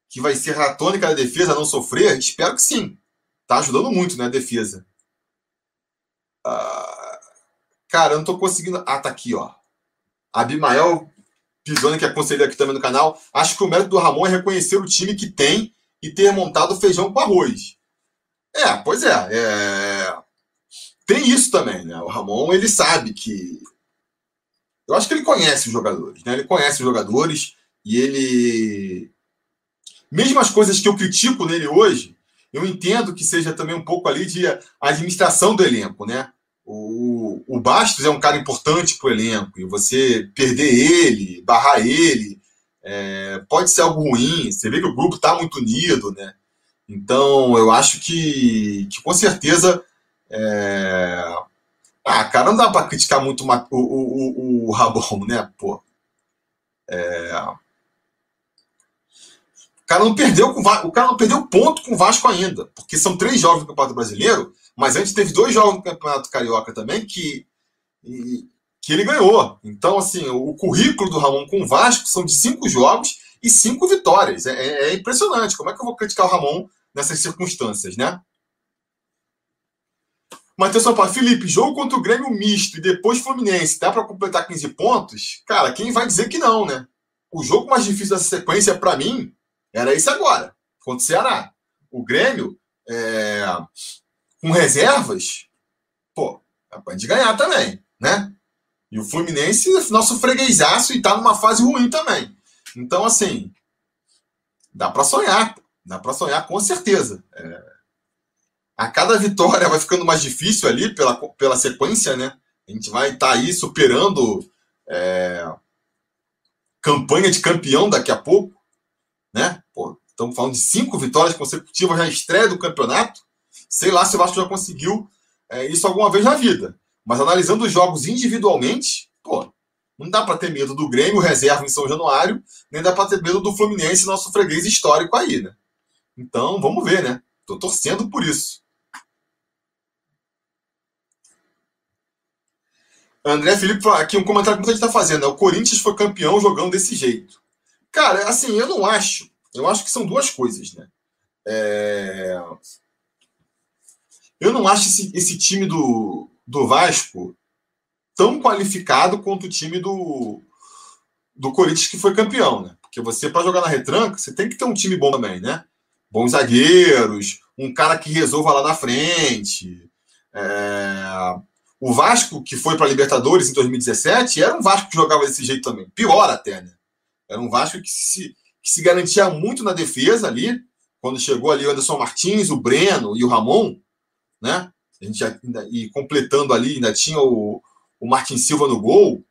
que vai ser a tônica da defesa não sofrer? Espero que sim. Tá ajudando muito, né, a defesa. Ah, Cara, eu não tô conseguindo. Ah, tá aqui, ó. Abimael Pisoni, que é conselheiro aqui também no canal. Acho que o mérito do Ramon é reconhecer o time que tem e ter montado feijão com arroz. É, pois é, é. Tem isso também, né? O Ramon, ele sabe que. Eu acho que ele conhece os jogadores, né? Ele conhece os jogadores e ele. Mesmo as coisas que eu critico nele hoje, eu entendo que seja também um pouco ali de administração do elenco, né? O, o Bastos é um cara importante para o elenco, e você perder ele, barrar ele, é, pode ser algo ruim. Você vê que o grupo está muito unido, né? Então, eu acho que, que com certeza. É... Ah, cara, não dá para criticar muito o, o, o, o Rabon, né? Pô. É... Cara não perdeu com o cara não perdeu ponto com o Vasco ainda, porque são três jogos do Campeonato Brasileiro mas antes teve dois jogos no Campeonato Carioca também que, que ele ganhou. Então, assim, o currículo do Ramon com o Vasco são de cinco jogos e cinco vitórias. É, é, é impressionante. Como é que eu vou criticar o Ramon nessas circunstâncias, né? Matheus Paulo, Felipe, jogo contra o Grêmio misto e depois Fluminense, dá para completar 15 pontos? Cara, quem vai dizer que não, né? O jogo mais difícil dessa sequência, para mim, era esse agora, contra o Ceará. O Grêmio, é com reservas, pô, pode ganhar também, né? E o Fluminense, nosso freguesaço, e tá numa fase ruim também. Então, assim, dá para sonhar, dá para sonhar com certeza. É... A cada vitória vai ficando mais difícil ali pela, pela sequência, né? A gente vai estar tá aí superando é... campanha de campeão daqui a pouco, né? Pô, estamos falando de cinco vitórias consecutivas na estreia do campeonato. Sei lá se o Vasco já conseguiu é, isso alguma vez na vida. Mas analisando os jogos individualmente, pô, não dá para ter medo do Grêmio reserva em São Januário, nem dá para ter medo do Fluminense, nosso freguês histórico aí, né? Então, vamos ver, né? Tô torcendo por isso. André Felipe aqui um comentário que muita gente está fazendo. Né? O Corinthians foi campeão jogando desse jeito. Cara, assim, eu não acho. Eu acho que são duas coisas, né? É... Eu não acho esse, esse time do, do Vasco tão qualificado quanto o time do, do Corinthians que foi campeão, né? Porque você, para jogar na retranca, você tem que ter um time bom também, né? Bons zagueiros, um cara que resolva lá na frente. É... O Vasco, que foi para Libertadores em 2017, era um Vasco que jogava desse jeito também. Pior até, né? Era um Vasco que se, que se garantia muito na defesa ali. Quando chegou ali o Anderson Martins, o Breno e o Ramon, né? A gente ainda, e completando ali, ainda tinha o, o Martin Silva no gol,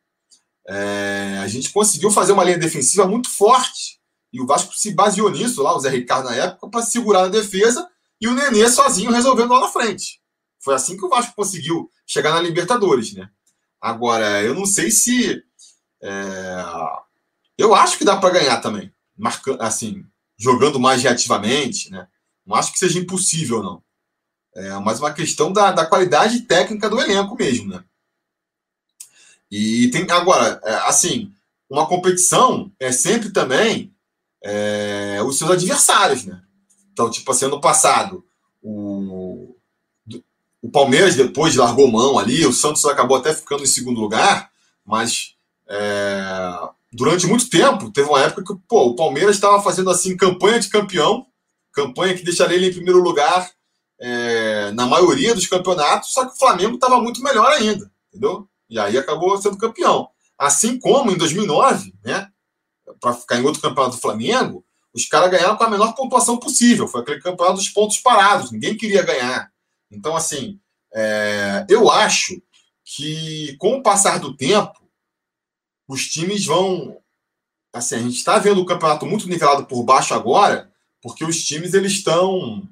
é, a gente conseguiu fazer uma linha defensiva muito forte. E o Vasco se baseou nisso lá, o Zé Ricardo na época, para segurar a defesa e o Nenê sozinho resolvendo lá na frente. Foi assim que o Vasco conseguiu chegar na Libertadores, né? Agora, eu não sei se. É... Eu acho que dá para ganhar também. Marcando, assim, jogando mais reativamente, né? Não acho que seja impossível, não. É mais uma questão da, da qualidade técnica do elenco mesmo, né? E tem agora, é, assim, uma competição é sempre também é, os seus adversários, né? Então, tipo assim, ano passado, o, o Palmeiras depois largou mão ali, o Santos acabou até ficando em segundo lugar, mas é, durante muito tempo, teve uma época que pô, o Palmeiras estava fazendo assim campanha de campeão, campanha que deixaria ele em primeiro lugar é, na maioria dos campeonatos, só que o Flamengo estava muito melhor ainda, entendeu? E aí acabou sendo campeão. Assim como em 2009, né? Para ficar em outro campeonato do Flamengo, os caras ganharam com a menor pontuação possível. Foi aquele campeonato dos pontos parados. Ninguém queria ganhar. Então, assim, é, eu acho que com o passar do tempo, os times vão. Assim, a gente está vendo o campeonato muito nivelado por baixo agora, porque os times eles estão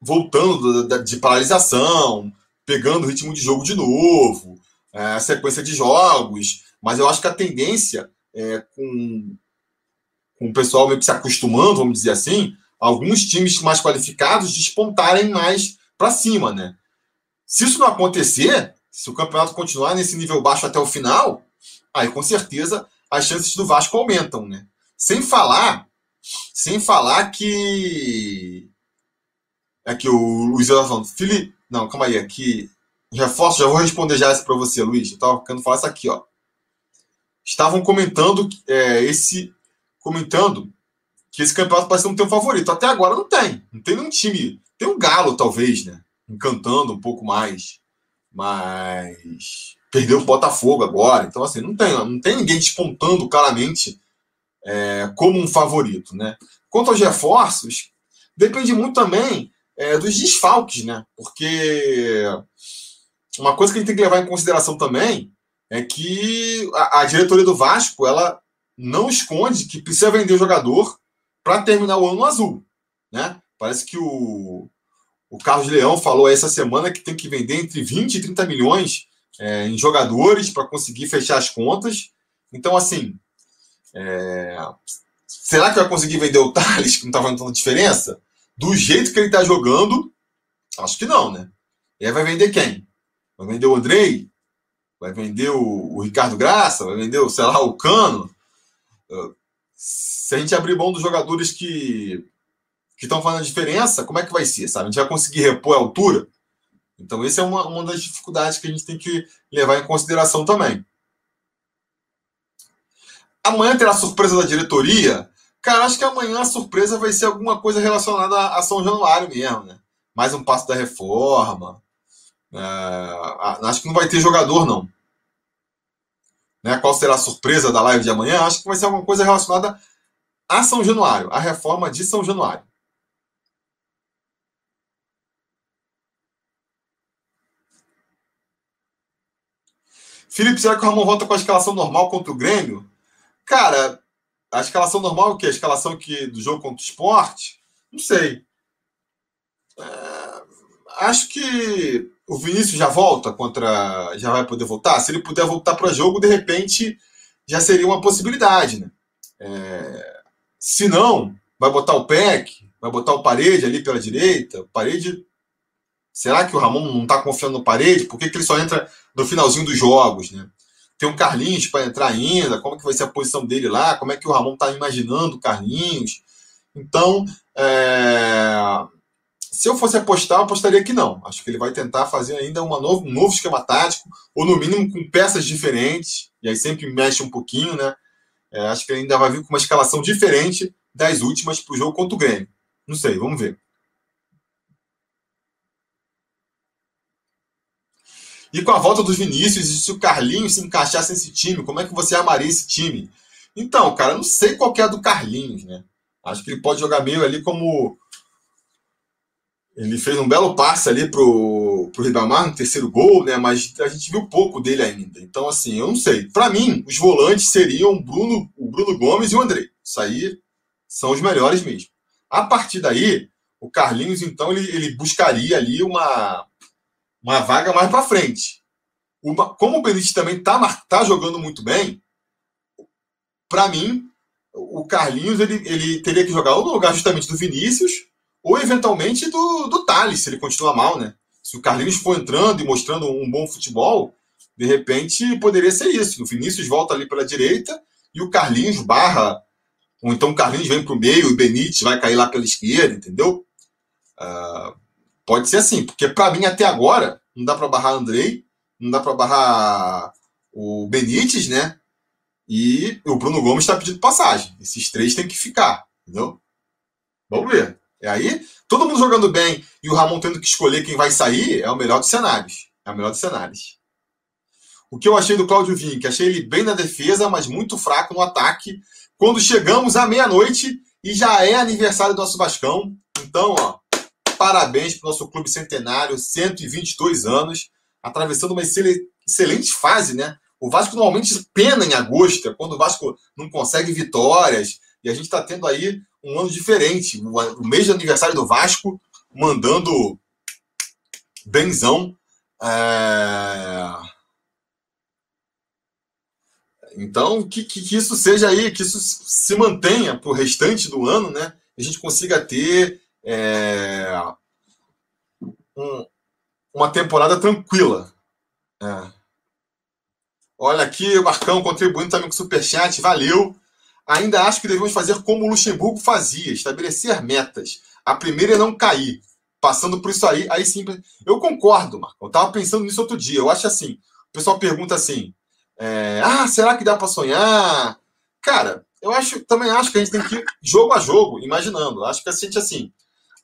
voltando de paralisação, pegando o ritmo de jogo de novo, é, a sequência de jogos, mas eu acho que a tendência é com, com o pessoal meio que se acostumando, vamos dizer assim, alguns times mais qualificados despontarem mais para cima, né? Se isso não acontecer, se o campeonato continuar nesse nível baixo até o final, aí com certeza as chances do Vasco aumentam, né? Sem falar, sem falar que é que o Luiz falando, Felipe, não, calma aí, aqui. Reforço, já vou responder já essa para você, Luiz. Eu estava querendo falar isso aqui, ó. Estavam comentando é, esse. Comentando que esse campeonato parece não ter um favorito. Até agora não tem. Não tem nenhum time. Tem um Galo, talvez, né? Encantando um pouco mais. Mas perdeu o Botafogo agora. Então, assim, não tem, não tem ninguém despontando claramente é, como um favorito, né? Quanto aos reforços, depende muito também é, dos desfalques, né? Porque uma coisa que a gente tem que levar em consideração também é que a, a diretoria do Vasco ela não esconde que precisa vender o jogador para terminar o ano azul, né? Parece que o, o Carlos Leão falou essa semana que tem que vender entre 20 e 30 milhões é, em jogadores para conseguir fechar as contas. Então, assim, é... será que vai conseguir vender o Thales, que não está fazendo tanta diferença? do jeito que ele está jogando, acho que não, né? E aí vai vender quem? Vai vender o Andrei? Vai vender o, o Ricardo Graça? Vai vender, o, sei lá, o Cano? Uh, se a gente abrir mão dos jogadores que que estão fazendo a diferença, como é que vai ser, sabe? A gente vai conseguir repor a altura? Então, essa é uma, uma das dificuldades que a gente tem que levar em consideração também. Amanhã terá a surpresa da diretoria Cara, acho que amanhã a surpresa vai ser alguma coisa relacionada a São Januário mesmo, né? Mais um passo da reforma. É, acho que não vai ter jogador, não. Né? Qual será a surpresa da live de amanhã? Acho que vai ser alguma coisa relacionada a São Januário, a reforma de São Januário. Felipe, será que o Ramon volta com a escalação normal contra o Grêmio? Cara, a escalação normal é o quê? A escalação que, do jogo contra o esporte? Não sei. É, acho que o Vinícius já volta contra. Já vai poder voltar. Se ele puder voltar para jogo, de repente já seria uma possibilidade, né? É, se não, vai botar o PEC, vai botar o parede ali pela direita. O parede. Será que o Ramon não está confiando no parede? Por que, que ele só entra no finalzinho dos jogos, né? Tem um Carlinhos para entrar ainda, como que vai ser a posição dele lá, como é que o Ramon está imaginando o Carlinhos. Então, é... se eu fosse apostar, eu apostaria que não. Acho que ele vai tentar fazer ainda uma novo, um novo esquema tático, ou no mínimo com peças diferentes, e aí sempre mexe um pouquinho, né? É, acho que ele ainda vai vir com uma escalação diferente das últimas para o jogo contra o Grêmio. Não sei, vamos ver. E com a volta dos Vinícius, e se o Carlinhos se encaixasse nesse time, como é que você amaria esse time? Então, cara, não sei qual é a do Carlinhos, né? Acho que ele pode jogar meio ali como. Ele fez um belo passe ali pro, pro Ribamar no terceiro gol, né? Mas a gente viu pouco dele ainda. Então, assim, eu não sei. Para mim, os volantes seriam Bruno, o Bruno Gomes e o André. Isso aí são os melhores mesmo. A partir daí, o Carlinhos, então, ele, ele buscaria ali uma, uma vaga mais para frente. Uma, como o Benítez também tá, tá jogando muito bem, para mim, o Carlinhos ele, ele teria que jogar ou no lugar justamente do Vinícius, ou eventualmente do, do Thales, se ele continua mal, né? Se o Carlinhos for entrando e mostrando um bom futebol, de repente poderia ser isso. O Vinícius volta ali pela direita e o Carlinhos barra, ou então o Carlinhos vem para o meio e o Benítez vai cair lá pela esquerda, entendeu? Uh, pode ser assim, porque para mim até agora não dá para barrar Andrei, não dá para barrar o Benítez, né? E o Bruno Gomes está pedindo passagem. Esses três têm que ficar, entendeu? Vamos ver. E aí, todo mundo jogando bem e o Ramon tendo que escolher quem vai sair é o melhor dos cenários. É o melhor dos cenários. O que eu achei do Claudio Vinck? Achei ele bem na defesa, mas muito fraco no ataque. Quando chegamos à meia-noite e já é aniversário do nosso Vascão. Então, ó, parabéns para o nosso clube centenário, 122 anos, atravessando uma excelente fase, né? O Vasco normalmente pena em agosto, é quando o Vasco não consegue vitórias. E a gente está tendo aí um ano diferente. O mês de aniversário do Vasco, mandando benzão. É... Então, que, que, que, isso seja aí, que isso se mantenha para o restante do ano, né? A gente consiga ter é... um, uma temporada tranquila. É. Olha aqui, Marcão contribuindo também com o Superchat, valeu. Ainda acho que devemos fazer como o Luxemburgo fazia, estabelecer metas. A primeira é não cair. Passando por isso aí, aí sim. Eu concordo, Marcão. Eu estava pensando nisso outro dia. Eu acho assim. O pessoal pergunta assim: é, ah, será que dá para sonhar? Cara, eu acho, também acho que a gente tem que ir jogo a jogo, imaginando. Acho que a gente assim,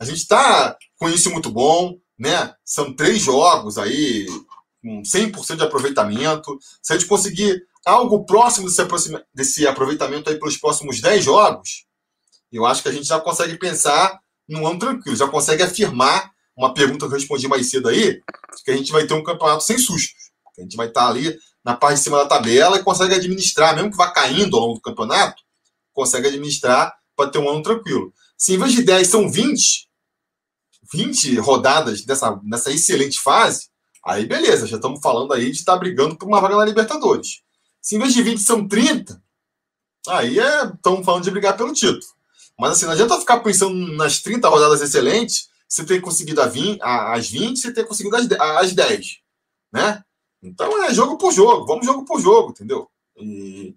a gente está com isso muito bom, né? São três jogos aí com 100% de aproveitamento, se a gente conseguir algo próximo desse, desse aproveitamento aí pelos próximos 10 jogos, eu acho que a gente já consegue pensar num ano tranquilo, já consegue afirmar uma pergunta que eu respondi mais cedo aí, que a gente vai ter um campeonato sem sustos. A gente vai estar ali na parte de cima da tabela e consegue administrar, mesmo que vá caindo ao longo do campeonato, consegue administrar para ter um ano tranquilo. Se em vez de 10 são 20, 20 rodadas dessa, nessa excelente fase, Aí beleza, já estamos falando aí de estar tá brigando por uma vaga na Libertadores. Se em vez de 20 são 30, aí é, estamos falando de brigar pelo título. Mas assim, não adianta ficar pensando nas 30 rodadas excelentes, você ter conseguido a 20, as 20, você ter conseguido as, as 10. Né? Então é jogo por jogo, vamos jogo por jogo, entendeu? E,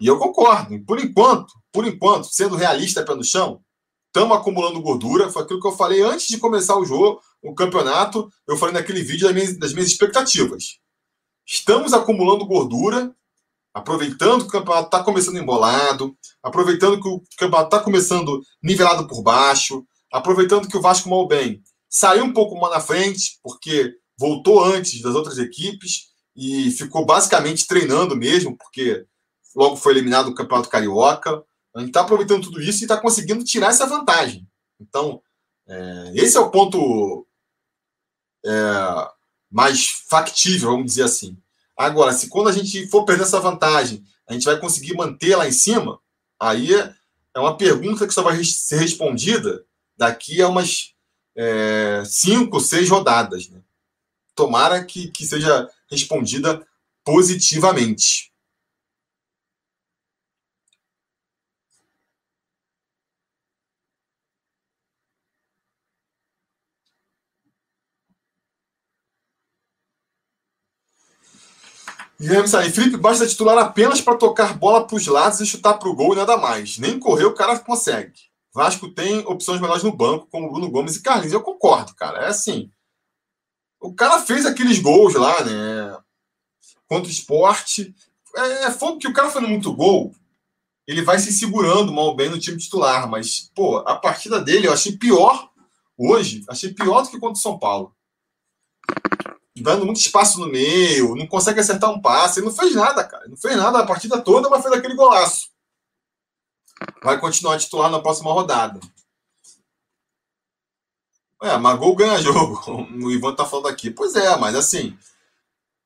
e eu concordo. Por enquanto, por enquanto, sendo realista pé no chão, estamos acumulando gordura. Foi aquilo que eu falei antes de começar o jogo, o campeonato. Eu falei naquele vídeo das minhas, das minhas expectativas. Estamos acumulando gordura, aproveitando que o campeonato está começando embolado, aproveitando que o campeonato está começando nivelado por baixo, aproveitando que o Vasco mal bem saiu um pouco mais na frente, porque voltou antes das outras equipes e ficou basicamente treinando mesmo, porque logo foi eliminado do Campeonato Carioca. A gente está aproveitando tudo isso e está conseguindo tirar essa vantagem. Então, é, esse é o ponto é, mais factível, vamos dizer assim. Agora, se quando a gente for perder essa vantagem, a gente vai conseguir manter lá em cima, aí é uma pergunta que só vai ser respondida daqui a umas é, cinco, seis rodadas. Né? Tomara que, que seja respondida positivamente. Guilherme Salim, Felipe basta titular apenas para tocar bola para os lados e chutar para o gol e nada mais. Nem correr o cara consegue. Vasco tem opções melhores no banco, como Bruno Gomes e Carlinhos. Eu concordo, cara. É assim. O cara fez aqueles gols lá, né? Contra o esporte. É, é fogo que o cara fazendo muito gol. Ele vai se segurando mal bem no time titular. Mas, pô, a partida dele eu achei pior hoje. Achei pior do que contra o São Paulo dando muito espaço no meio, não consegue acertar um passe. Ele não fez nada, cara. não fez nada a partida toda, mas fez aquele golaço. Vai continuar titular na próxima rodada. É, mas gol ganha jogo. O Ivan tá falando aqui. Pois é, mas assim.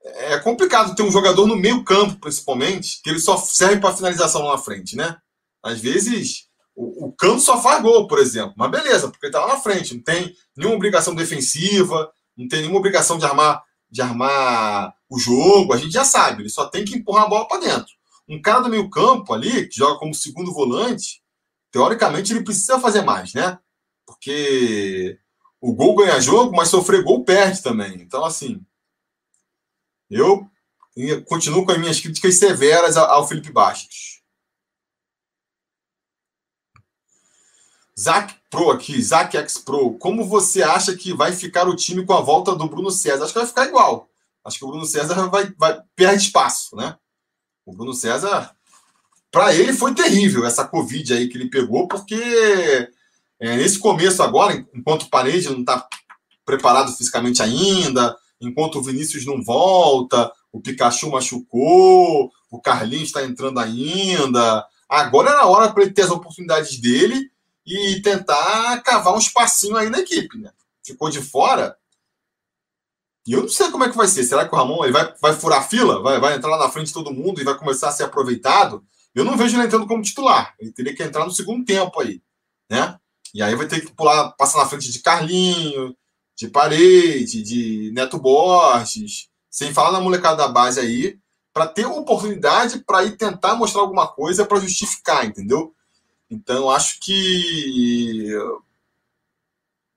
É complicado ter um jogador no meio campo, principalmente, que ele só serve para finalização lá na frente, né? Às vezes, o, o só faz gol, por exemplo. Mas beleza, porque ele tá lá na frente. Não tem nenhuma obrigação defensiva, não tem nenhuma obrigação de armar, de armar o jogo. A gente já sabe, ele só tem que empurrar a bola para dentro. Um cara do meio campo ali, que joga como segundo volante, teoricamente ele precisa fazer mais, né? Porque o gol ganha jogo, mas sofrer gol perde também. Então, assim, eu continuo com as minhas críticas severas ao Felipe Bastos. Zac Pro aqui, Zac X Pro, como você acha que vai ficar o time com a volta do Bruno César? Acho que vai ficar igual. Acho que o Bruno César vai, vai perde espaço, né? O Bruno César, para ele foi terrível essa Covid aí que ele pegou, porque é, nesse começo agora, enquanto o Parede não está preparado fisicamente ainda, enquanto o Vinícius não volta, o Pikachu machucou, o Carlinhos está entrando ainda. Agora era a hora para ele ter as oportunidades dele e tentar cavar um espacinho aí na equipe. Né? Ficou de fora. E eu não sei como é que vai ser. Será que o Ramon ele vai, vai furar a fila? Vai, vai entrar lá na frente de todo mundo e vai começar a ser aproveitado? Eu não vejo ele entrando como titular. Ele teria que entrar no segundo tempo aí. Né? E aí vai ter que pular, passar na frente de Carlinho, de Parede, de Neto Borges, sem falar na molecada da base aí, para ter oportunidade para ir tentar mostrar alguma coisa para justificar, entendeu? Então acho que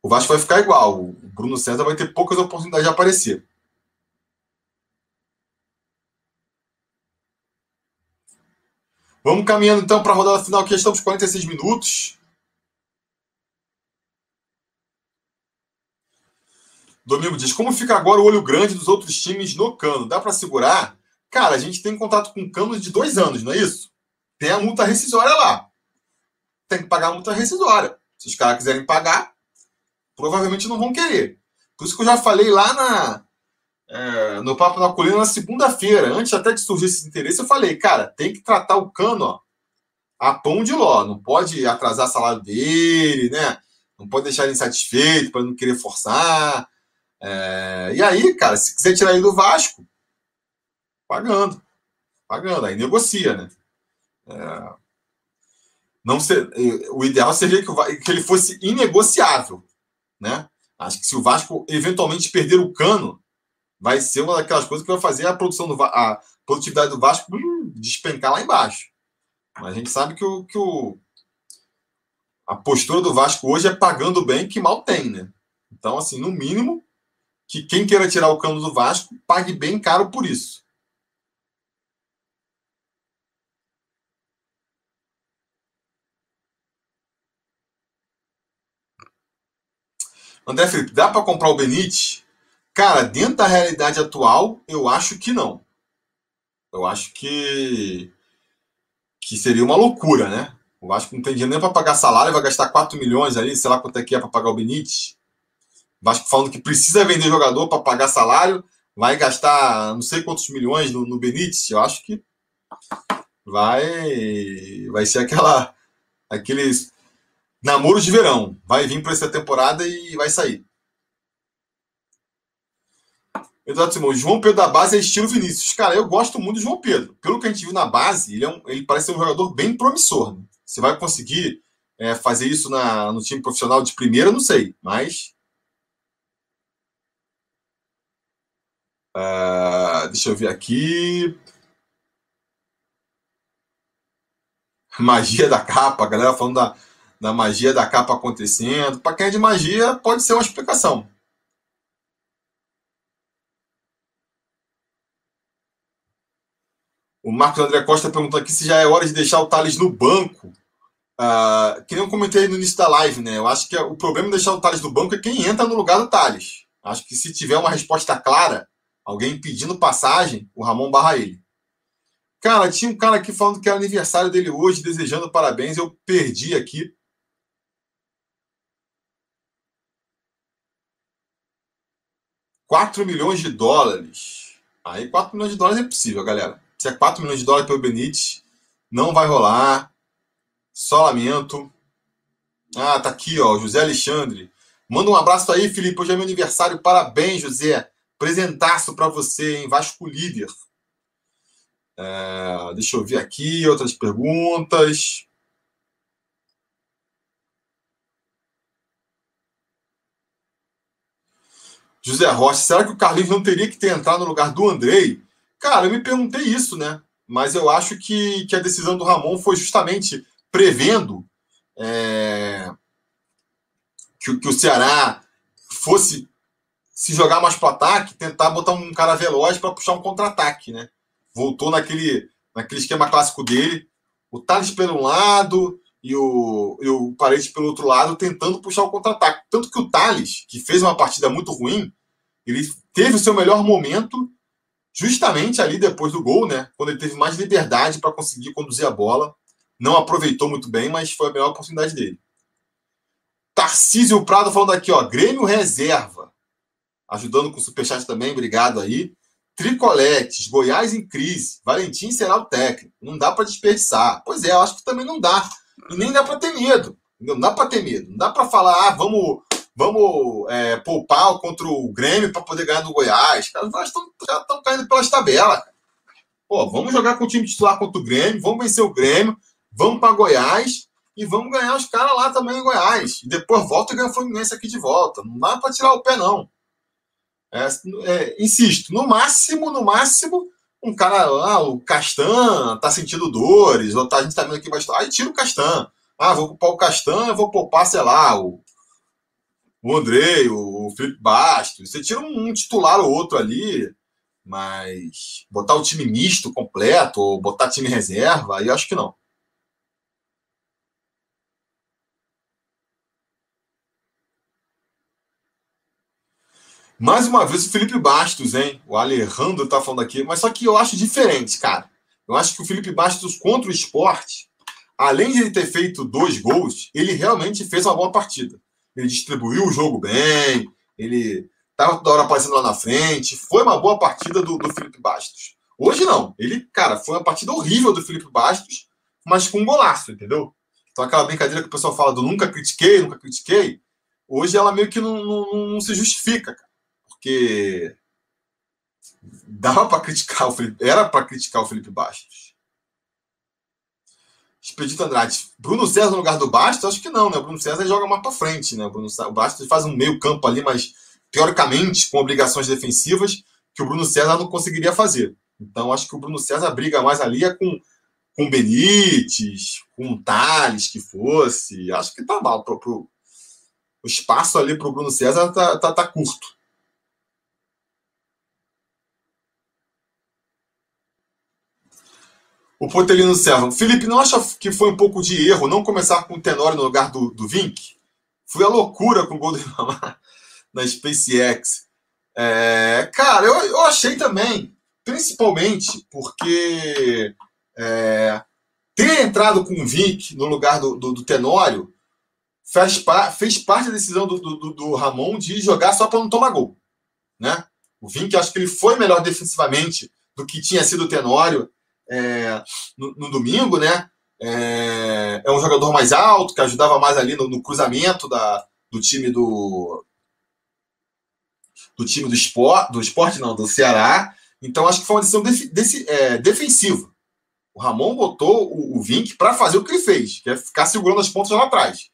o Vasco vai ficar igual. O Bruno César vai ter poucas oportunidades de aparecer. Vamos caminhando então para a rodada final, que já estamos 46 minutos. Domingo diz: como fica agora o olho grande dos outros times no cano? Dá para segurar? Cara, a gente tem contato com cano de dois anos, não é isso? Tem a multa rescisória lá. Tem que pagar multa rescisória. Se os caras quiserem pagar, provavelmente não vão querer. Por isso que eu já falei lá na, é, no Papo na Colina na segunda-feira, antes até de surgir esse interesse, eu falei, cara, tem que tratar o cano ó, a pão de ló. Não pode atrasar salário dele, né? Não pode deixar ele insatisfeito para não querer forçar. É, e aí, cara, se quiser tirar ele do Vasco, pagando. Pagando, aí negocia, né? É, não ser, o ideal seria que, o, que ele fosse inegociável, né? Acho que se o Vasco eventualmente perder o cano, vai ser uma daquelas coisas que vai fazer a produção do a produtividade do Vasco hum, despencar lá embaixo. Mas a gente sabe que o, que o a postura do Vasco hoje é pagando bem que mal tem, né? Então, assim, no mínimo, que quem queira tirar o cano do Vasco pague bem caro por isso. André Felipe, dá para comprar o Benite? Cara, dentro da realidade atual, eu acho que não. Eu acho que que seria uma loucura, né? O Vasco não tem dinheiro nem para pagar salário, vai gastar 4 milhões ali, sei lá quanto é que é para pagar o Benite. Vasco falando que precisa vender jogador para pagar salário, vai gastar não sei quantos milhões no, no Benítez. Eu acho que vai vai ser aquela aqueles namoros de verão. Vai vir para essa temporada e vai sair. Eduardo Simão, João Pedro da base é estilo Vinícius. Cara, eu gosto muito do João Pedro. Pelo que a gente viu na base, ele, é um, ele parece ser um jogador bem promissor. Né? Você vai conseguir é, fazer isso na, no time profissional de primeira, não sei. Mas Uh, deixa eu ver aqui. Magia da capa, a galera falando da, da magia da capa acontecendo. Para quem é de magia, pode ser uma explicação. O Marcos André Costa perguntou aqui se já é hora de deixar o Thales no banco. Uh, que nem eu comentei no início da live, né? Eu acho que o problema de deixar o Thales no banco é quem entra no lugar do Thales. Acho que se tiver uma resposta clara, alguém pedindo passagem, o Ramon barra ele. Cara, tinha um cara aqui falando que era aniversário dele hoje, desejando parabéns. Eu perdi aqui. Quatro milhões de dólares. Aí 4 milhões de dólares é possível, galera. Se é 4 milhões de dólares pelo Benítez, não vai rolar. Só lamento. Ah, tá aqui, ó. José Alexandre. Manda um abraço aí, Felipe. Hoje é meu aniversário. Parabéns, José. Presentaço para você, em Vasco líder. É, deixa eu ver aqui outras perguntas. José Rocha, será que o Carlinhos não teria que ter entrado no lugar do Andrei? Cara, eu me perguntei isso, né? Mas eu acho que, que a decisão do Ramon foi justamente prevendo é, que, que o Ceará fosse se jogar mais para ataque, tentar botar um cara veloz para puxar um contra-ataque, né? Voltou naquele, naquele esquema clássico dele, o Thales pelo lado e o, e o Paredes pelo outro lado, tentando puxar o contra-ataque. Tanto que o Thales, que fez uma partida muito ruim, ele teve o seu melhor momento justamente ali depois do gol, né? Quando ele teve mais liberdade para conseguir conduzir a bola. Não aproveitou muito bem, mas foi a melhor oportunidade dele. Tarcísio Prado falando aqui, ó, Grêmio reserva. Ajudando com o superchat também, obrigado aí. Tricoletes, Goiás em crise. Valentim será o técnico. Não dá para desperdiçar. Pois é, eu acho que também não dá. E nem dá para ter medo. Não dá para ter medo. Não dá para falar, ah, vamos, vamos é, poupar contra o Grêmio para poder ganhar no Goiás. Cara, tão, já estão caindo pelas tabelas. Pô, vamos jogar com o time titular contra o Grêmio, vamos vencer o Grêmio, vamos para Goiás e vamos ganhar os caras lá também em Goiás. E depois volta e ganha o Fluminense aqui de volta. Não dá para tirar o pé, não. É, é, insisto, no máximo, no máximo, um cara lá, o Castan, tá sentindo dores, ou tá, a gente tá vendo aqui bastante. Aí tira o Castan. Ah, vou poupar o Castan, vou poupar, sei lá, o, o Andrei, o, o Felipe Bastos. Você tira um, um titular ou outro ali, mas botar o time misto completo, ou botar time reserva, aí eu acho que não. Mais uma vez o Felipe Bastos, hein? O Alejandro tá falando aqui, mas só que eu acho diferente, cara. Eu acho que o Felipe Bastos contra o esporte, além de ele ter feito dois gols, ele realmente fez uma boa partida. Ele distribuiu o jogo bem, ele tava toda hora aparecendo lá na frente. Foi uma boa partida do, do Felipe Bastos. Hoje não. Ele, cara, foi uma partida horrível do Felipe Bastos, mas com um golaço, entendeu? Então aquela brincadeira que o pessoal fala do nunca critiquei, nunca critiquei, hoje ela meio que não, não, não se justifica, cara porque dava para criticar o Felipe, era para criticar o Felipe Bastos. Expedito Andrade, Bruno César no lugar do Bastos? Acho que não, né? O Bruno César joga mais para frente, né? O, Bruno, o Bastos faz um meio campo ali, mas teoricamente com obrigações defensivas que o Bruno César não conseguiria fazer. Então acho que o Bruno César briga mais ali é com com Benítez, com Thales que fosse. Acho que tá mal pro, pro o espaço ali para o Bruno César tá, tá, tá curto. O Potelino Serra. Felipe, não acha que foi um pouco de erro não começar com o Tenório no lugar do, do Vink? Foi a loucura com o gol do na SpaceX. É, cara, eu, eu achei também, principalmente porque é, ter entrado com o Vink no lugar do, do, do Tenório fez, fez parte da decisão do, do, do Ramon de jogar só para não tomar gol. Né? O Vink, acho que ele foi melhor defensivamente do que tinha sido o Tenório é, no, no, domingo, né? É, é, um jogador mais alto, que ajudava mais ali no, no, cruzamento da, do time do. Do time do esporte, do esporte, não, do Ceará. Então, acho que foi uma decisão def, desse, é, defensiva. O Ramon botou o, o Vink para fazer o que ele fez, que é ficar segurando as pontas lá atrás.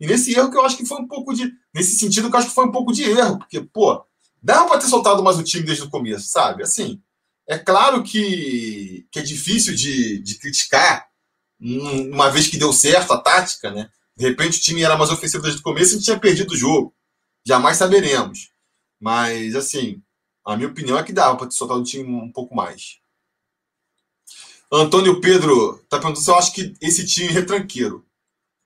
E nesse erro que eu acho que foi um pouco de. Nesse sentido que eu acho que foi um pouco de erro, porque, pô, dava para ter soltado mais o time desde o começo, sabe? Assim, é claro que, que é difícil de, de criticar, uma vez que deu certo a tática, né? De repente o time era mais ofensivo desde o começo e tinha perdido o jogo. Jamais saberemos. Mas, assim, a minha opinião é que dava para ter soltado o time um pouco mais. Antônio Pedro está perguntando se eu acho que esse time é retranqueiro.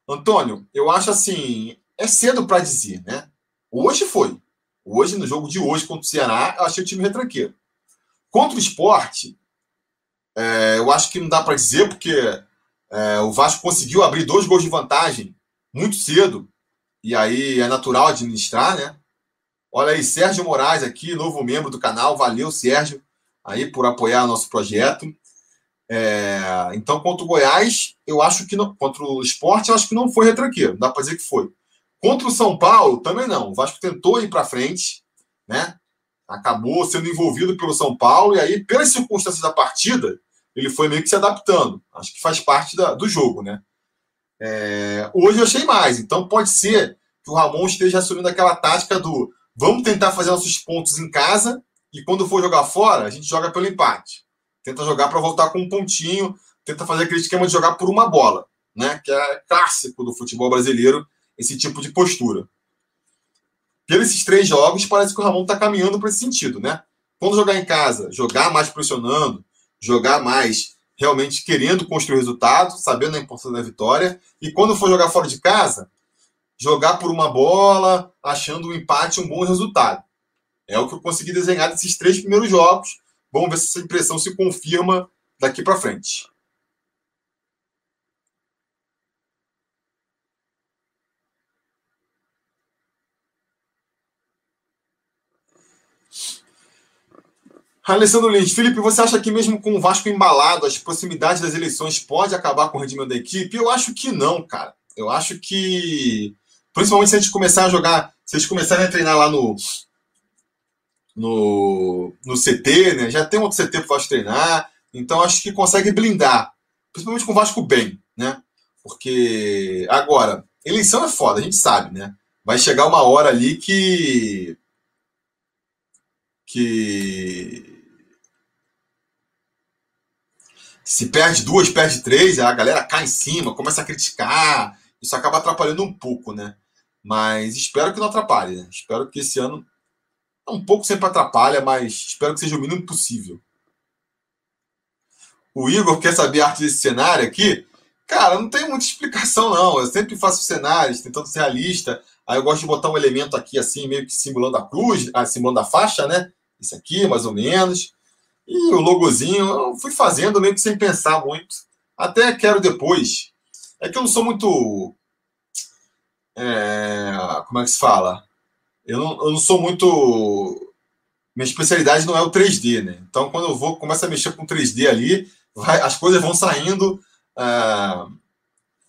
Antônio, eu acho assim, é cedo para dizer, né? Hoje foi. Hoje, no jogo de hoje contra o Ceará, eu achei o time retranqueiro. Contra o esporte, é, eu acho que não dá para dizer, porque é, o Vasco conseguiu abrir dois gols de vantagem muito cedo, e aí é natural administrar, né? Olha aí, Sérgio Moraes aqui, novo membro do canal. Valeu, Sérgio, aí por apoiar nosso projeto. É, então, contra o Goiás, eu acho que não. Contra o esporte, eu acho que não foi retranqueiro. Não dá para dizer que foi. Contra o São Paulo, também não. O Vasco tentou ir para frente, né? Acabou sendo envolvido pelo São Paulo, e aí, pelas circunstâncias da partida, ele foi meio que se adaptando. Acho que faz parte da, do jogo, né? É, hoje eu achei mais. Então pode ser que o Ramon esteja assumindo aquela tática do vamos tentar fazer nossos pontos em casa e quando for jogar fora, a gente joga pelo empate. Tenta jogar para voltar com um pontinho, tenta fazer aquele esquema de jogar por uma bola, né? Que é clássico do futebol brasileiro, esse tipo de postura. Pelos três jogos, parece que o Ramon está caminhando para esse sentido, né? Quando jogar em casa, jogar mais pressionando, jogar mais realmente querendo construir resultado, sabendo a importância da vitória, e quando for jogar fora de casa, jogar por uma bola, achando um empate um bom resultado. É o que eu consegui desenhar desses três primeiros jogos. Vamos ver se essa impressão se confirma daqui para frente. Alessandro Lins, Felipe, você acha que mesmo com o Vasco embalado, as proximidades das eleições pode acabar com o rendimento da equipe? Eu acho que não, cara. Eu acho que, principalmente se a gente começar a jogar, se gente começarem a treinar lá no, no, no CT, né? Já tem outro CT para o Vasco treinar, então acho que consegue blindar, principalmente com o Vasco bem, né? Porque agora, eleição é foda, a gente sabe, né? Vai chegar uma hora ali que que se perde duas, perde três, a galera cai em cima, começa a criticar. Isso acaba atrapalhando um pouco, né? Mas espero que não atrapalhe. Né? Espero que esse ano. Um pouco sempre atrapalha, mas espero que seja o mínimo possível. O Igor quer saber a arte desse cenário aqui. Cara, não tem muita explicação, não. Eu sempre faço cenários, tentando ser realista. Aí eu gosto de botar um elemento aqui, assim, meio que simulando a cruz, ah, simulando a faixa, né? Isso aqui, mais ou menos. E o logozinho eu fui fazendo meio que sem pensar muito. Até quero depois. É que eu não sou muito. É, como é que se fala? Eu não, eu não sou muito. Minha especialidade não é o 3D, né? Então, quando eu vou, começo a mexer com 3D ali, vai, as coisas vão saindo é,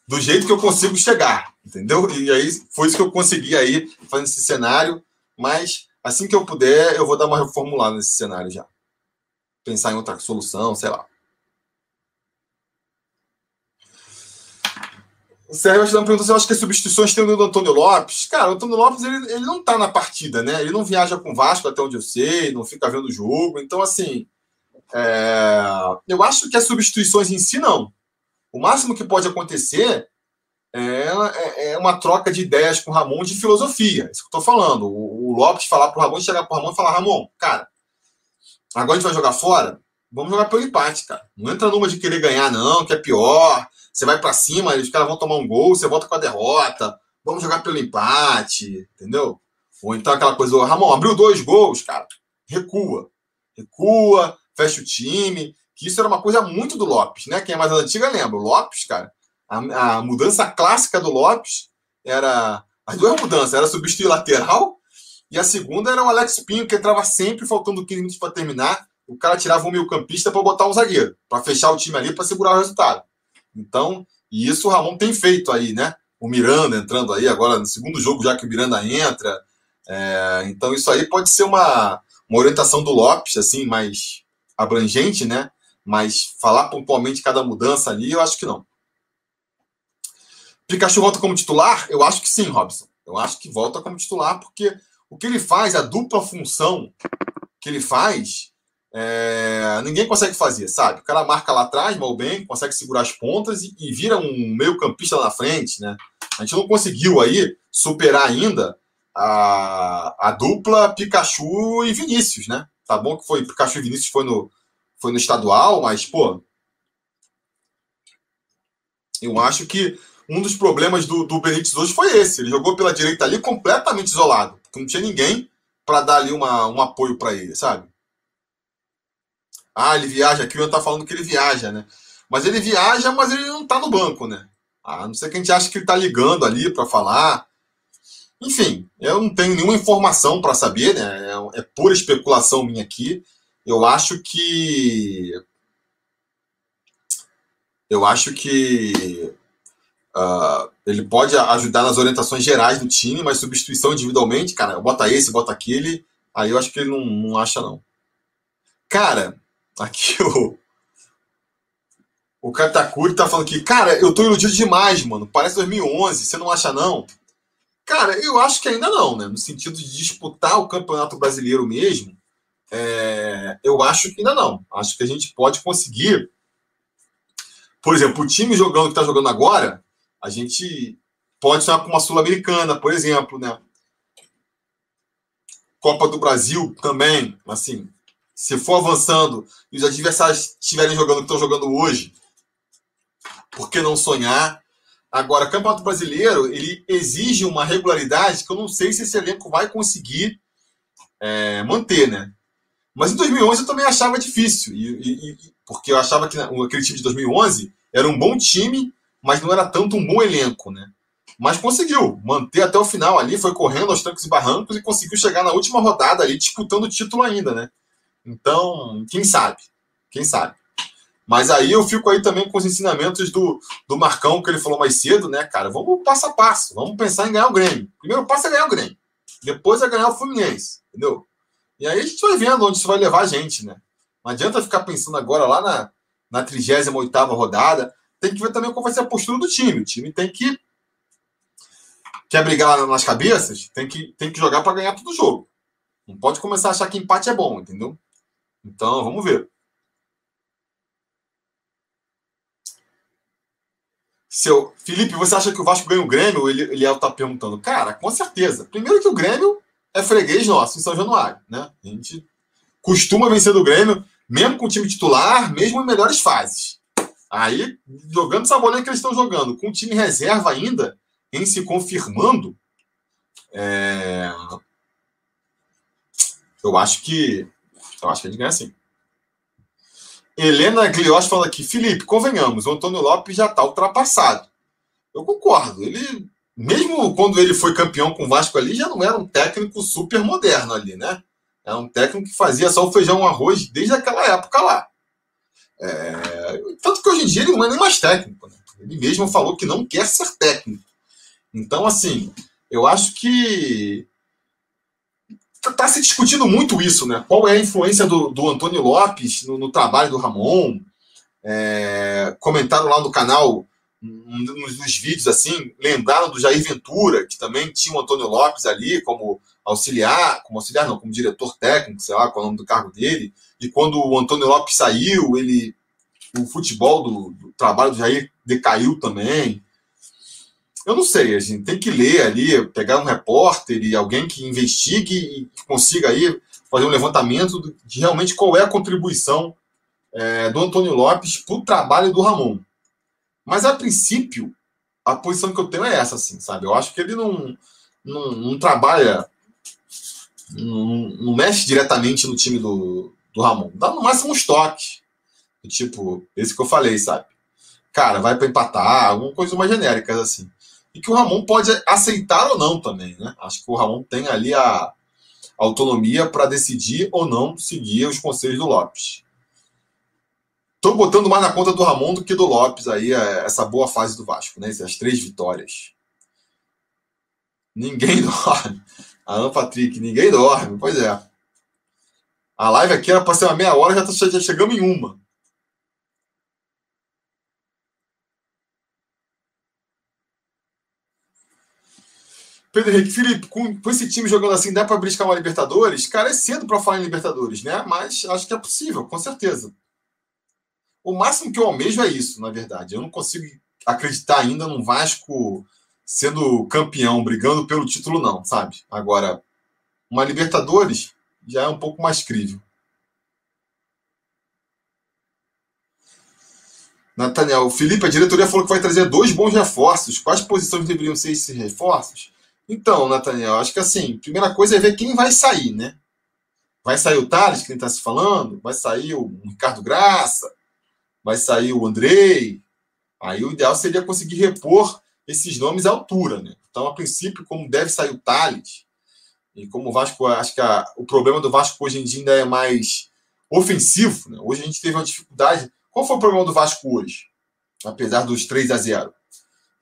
do jeito que eu consigo chegar, entendeu? E aí foi isso que eu consegui aí fazendo esse cenário. Mas assim que eu puder, eu vou dar uma reformulada nesse cenário já pensar em outra solução, sei lá. O Sérgio me perguntando se eu acho que as substituições tem o do Antônio Lopes. Cara, o Antônio Lopes ele, ele não está na partida, né? Ele não viaja com o Vasco, até onde eu sei, não fica vendo o jogo. Então, assim, é... eu acho que as substituições em si, não. O máximo que pode acontecer é, é, é uma troca de ideias com o Ramon de filosofia. Isso que eu estou falando. O, o Lopes falar para o Ramon, chegar para o Ramon e falar: Ramon, cara, Agora a gente vai jogar fora? Vamos jogar pelo empate, cara. Não entra numa de querer ganhar, não, que é pior. Você vai para cima, os caras vão tomar um gol, você volta com a derrota. Vamos jogar pelo empate, entendeu? Ou então aquela coisa, Ramon, abriu dois gols, cara. Recua. Recua, fecha o time. Que isso era uma coisa muito do Lopes, né? Quem é mais antiga lembra. O Lopes, cara, a, a mudança clássica do Lopes era. As duas mudanças, era substituir lateral e a segunda era o Alex Pinho, que entrava sempre faltando 15 minutos para terminar. O cara tirava um meio-campista para botar um zagueiro, para fechar o time ali para segurar o resultado. Então, e isso o Ramon tem feito aí, né? O Miranda entrando aí agora no segundo jogo, já que o Miranda entra. É, então, isso aí pode ser uma, uma orientação do Lopes, assim, mais abrangente, né? Mas falar pontualmente cada mudança ali, eu acho que não. Pikachu volta como titular? Eu acho que sim, Robson. Eu acho que volta como titular, porque o que ele faz, a dupla função que ele faz, é, ninguém consegue fazer, sabe? O cara marca lá atrás, mal bem, consegue segurar as pontas e, e vira um meio-campista lá na frente, né? A gente não conseguiu aí superar ainda a, a dupla Pikachu e Vinícius, né? Tá bom que foi Pikachu e Vinícius foi no, foi no estadual, mas, pô. Eu acho que um dos problemas do, do Benítez hoje foi esse. Ele jogou pela direita ali completamente isolado que não tinha ninguém para dar ali uma, um apoio para ele, sabe? Ah, ele viaja, aqui o tá falando que ele viaja, né? Mas ele viaja, mas ele não tá no banco, né? A não ser que a gente ache que ele tá ligando ali para falar. Enfim, eu não tenho nenhuma informação para saber, né? É, é pura especulação minha aqui. Eu acho que. Eu acho que Uh, ele pode ajudar nas orientações gerais do time, mas substituição individualmente, cara, bota esse, bota aquele, aí eu acho que ele não, não acha, não. Cara, aqui o. O Katakuri tá falando que, cara, eu tô iludido demais, mano. Parece 2011, você não acha, não? Cara, eu acho que ainda não, né? No sentido de disputar o Campeonato Brasileiro mesmo, é... eu acho que ainda não. Acho que a gente pode conseguir. Por exemplo, o time jogando que está jogando agora, a gente pode sonhar com uma Sul-Americana, por exemplo, né? Copa do Brasil também, assim, se for avançando e os adversários estiverem jogando o que estão jogando hoje, por que não sonhar? Agora, Campeonato Brasileiro, ele exige uma regularidade que eu não sei se esse elenco vai conseguir é, manter, né? Mas em 2011 eu também achava difícil, e, e, porque eu achava que aquele time de 2011 era um bom time, mas não era tanto um bom elenco, né? Mas conseguiu manter até o final ali, foi correndo aos trancos e barrancos e conseguiu chegar na última rodada ali disputando o título ainda, né? Então, quem sabe? Quem sabe? Mas aí eu fico aí também com os ensinamentos do, do Marcão, que ele falou mais cedo, né, cara? Vamos passo a passo, vamos pensar em ganhar o Grêmio. Primeiro passo é ganhar o Grêmio, depois é ganhar o Fluminense, entendeu? E aí a gente vai vendo onde isso vai levar a gente, né? Não adianta ficar pensando agora lá na, na 38 rodada. Tem que ver também qual vai ser a postura do time. O time tem que. Quer brigar nas cabeças? Tem que, tem que jogar para ganhar todo o jogo. Não pode começar a achar que empate é bom, entendeu? Então, vamos ver. Seu Felipe, você acha que o Vasco ganha o Grêmio? Ele, ele está perguntando. Cara, com certeza. Primeiro que o Grêmio é freguês nosso em São Januário, né? A gente costuma vencer do Grêmio, mesmo com o time titular, mesmo em melhores fases. Aí, jogando essa bola que eles estão jogando, com o time reserva ainda, em se confirmando, é... eu acho que eu acho que a gente ganha sim. Helena Glios fala aqui, Felipe, convenhamos, o Antônio Lopes já está ultrapassado. Eu concordo. Ele, mesmo quando ele foi campeão com o Vasco ali, já não era um técnico super moderno ali, né? Era um técnico que fazia só o feijão arroz desde aquela época lá. É... Tanto que hoje em dia ele não é nem mais técnico. Né? Ele mesmo falou que não quer ser técnico. Então, assim, eu acho que está se discutindo muito isso, né? Qual é a influência do, do Antônio Lopes no, no trabalho do Ramon? É, comentaram lá no canal, nos, nos, vídeos assim, lembraram do Jair Ventura, que também tinha o Antônio Lopes ali como auxiliar, como auxiliar não, como diretor técnico, sei lá qual é o nome do cargo dele. E quando o Antônio Lopes saiu, ele o futebol do, do trabalho do Jair decaiu também. Eu não sei, a gente tem que ler ali, pegar um repórter e alguém que investigue e consiga aí fazer um levantamento de realmente qual é a contribuição é, do Antônio Lopes para o trabalho do Ramon. Mas, a princípio, a posição que eu tenho é essa, assim, sabe? Eu acho que ele não, não, não trabalha, não, não, mexe diretamente no time do, do Ramon. Dá no máximo uns toques. Tipo, esse que eu falei, sabe? Cara, vai para empatar, alguma coisa mais genérica, assim e que o Ramon pode aceitar ou não também, né? Acho que o Ramon tem ali a autonomia para decidir ou não seguir os conselhos do Lopes. Estou botando mais na conta do Ramon do que do Lopes aí, é, essa boa fase do Vasco, né? Essas três vitórias. Ninguém dorme. Alan Patrick, ninguém dorme, pois é. A live aqui era para ser uma meia hora, já, tá, já chegamos em uma. Pedro Henrique, Felipe, com, com, esse time jogando assim, dá para briscar uma Libertadores? Cara, é cedo para falar em Libertadores, né? Mas acho que é possível, com certeza. O máximo que eu almejo é isso, na verdade. Eu não consigo acreditar ainda num Vasco sendo campeão, brigando pelo título, não, sabe? Agora, uma Libertadores já é um pouco mais crível. Nathaniel, Felipe, a diretoria falou que vai trazer dois bons reforços. Quais posições deveriam ser esses reforços? Então, Nathaniel, acho que assim, primeira coisa é ver quem vai sair, né? Vai sair o Thales, que gente está se falando, vai sair o Ricardo Graça, vai sair o Andrei. Aí o ideal seria conseguir repor esses nomes à altura, né? Então, a princípio, como deve sair o Thales, e como o Vasco, acho que a, o problema do Vasco hoje em dia ainda é mais ofensivo, né? Hoje a gente teve uma dificuldade. Qual foi o problema do Vasco hoje? Apesar dos 3 a 0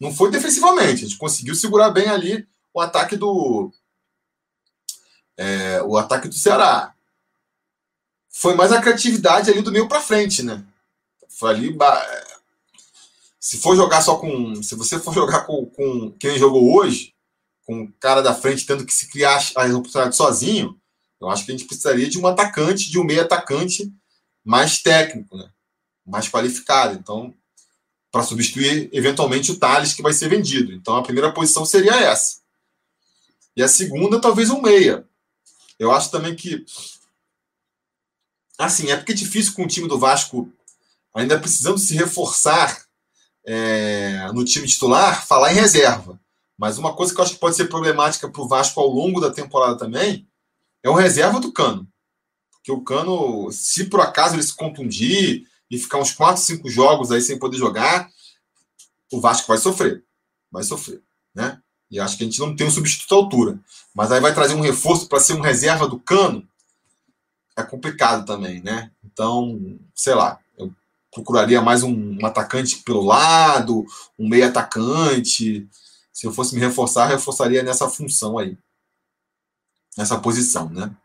não foi defensivamente. A gente conseguiu segurar bem ali o ataque do. É, o ataque do Ceará. Foi mais a criatividade ali do meio para frente, né? Foi ali. Se for jogar só com. Se você for jogar com, com quem jogou hoje, com o cara da frente tendo que se criar as oportunidades sozinho, eu acho que a gente precisaria de um atacante, de um meio atacante mais técnico, né? mais qualificado. Então, para substituir eventualmente o Thales, que vai ser vendido. Então, a primeira posição seria essa. E a segunda, talvez um meia. Eu acho também que. Assim, é porque é difícil com o time do Vasco, ainda precisando se reforçar é, no time titular, falar em reserva. Mas uma coisa que eu acho que pode ser problemática para o Vasco ao longo da temporada também é o reserva do Cano. Porque o Cano, se por acaso ele se contundir e ficar uns 4, 5 jogos aí sem poder jogar, o Vasco vai sofrer. Vai sofrer, né? E acho que a gente não tem um substituto à altura. Mas aí vai trazer um reforço para ser um reserva do Cano. É complicado também, né? Então, sei lá, eu procuraria mais um, um atacante pelo lado, um meio atacante. Se eu fosse me reforçar, reforçaria nessa função aí nessa posição, né?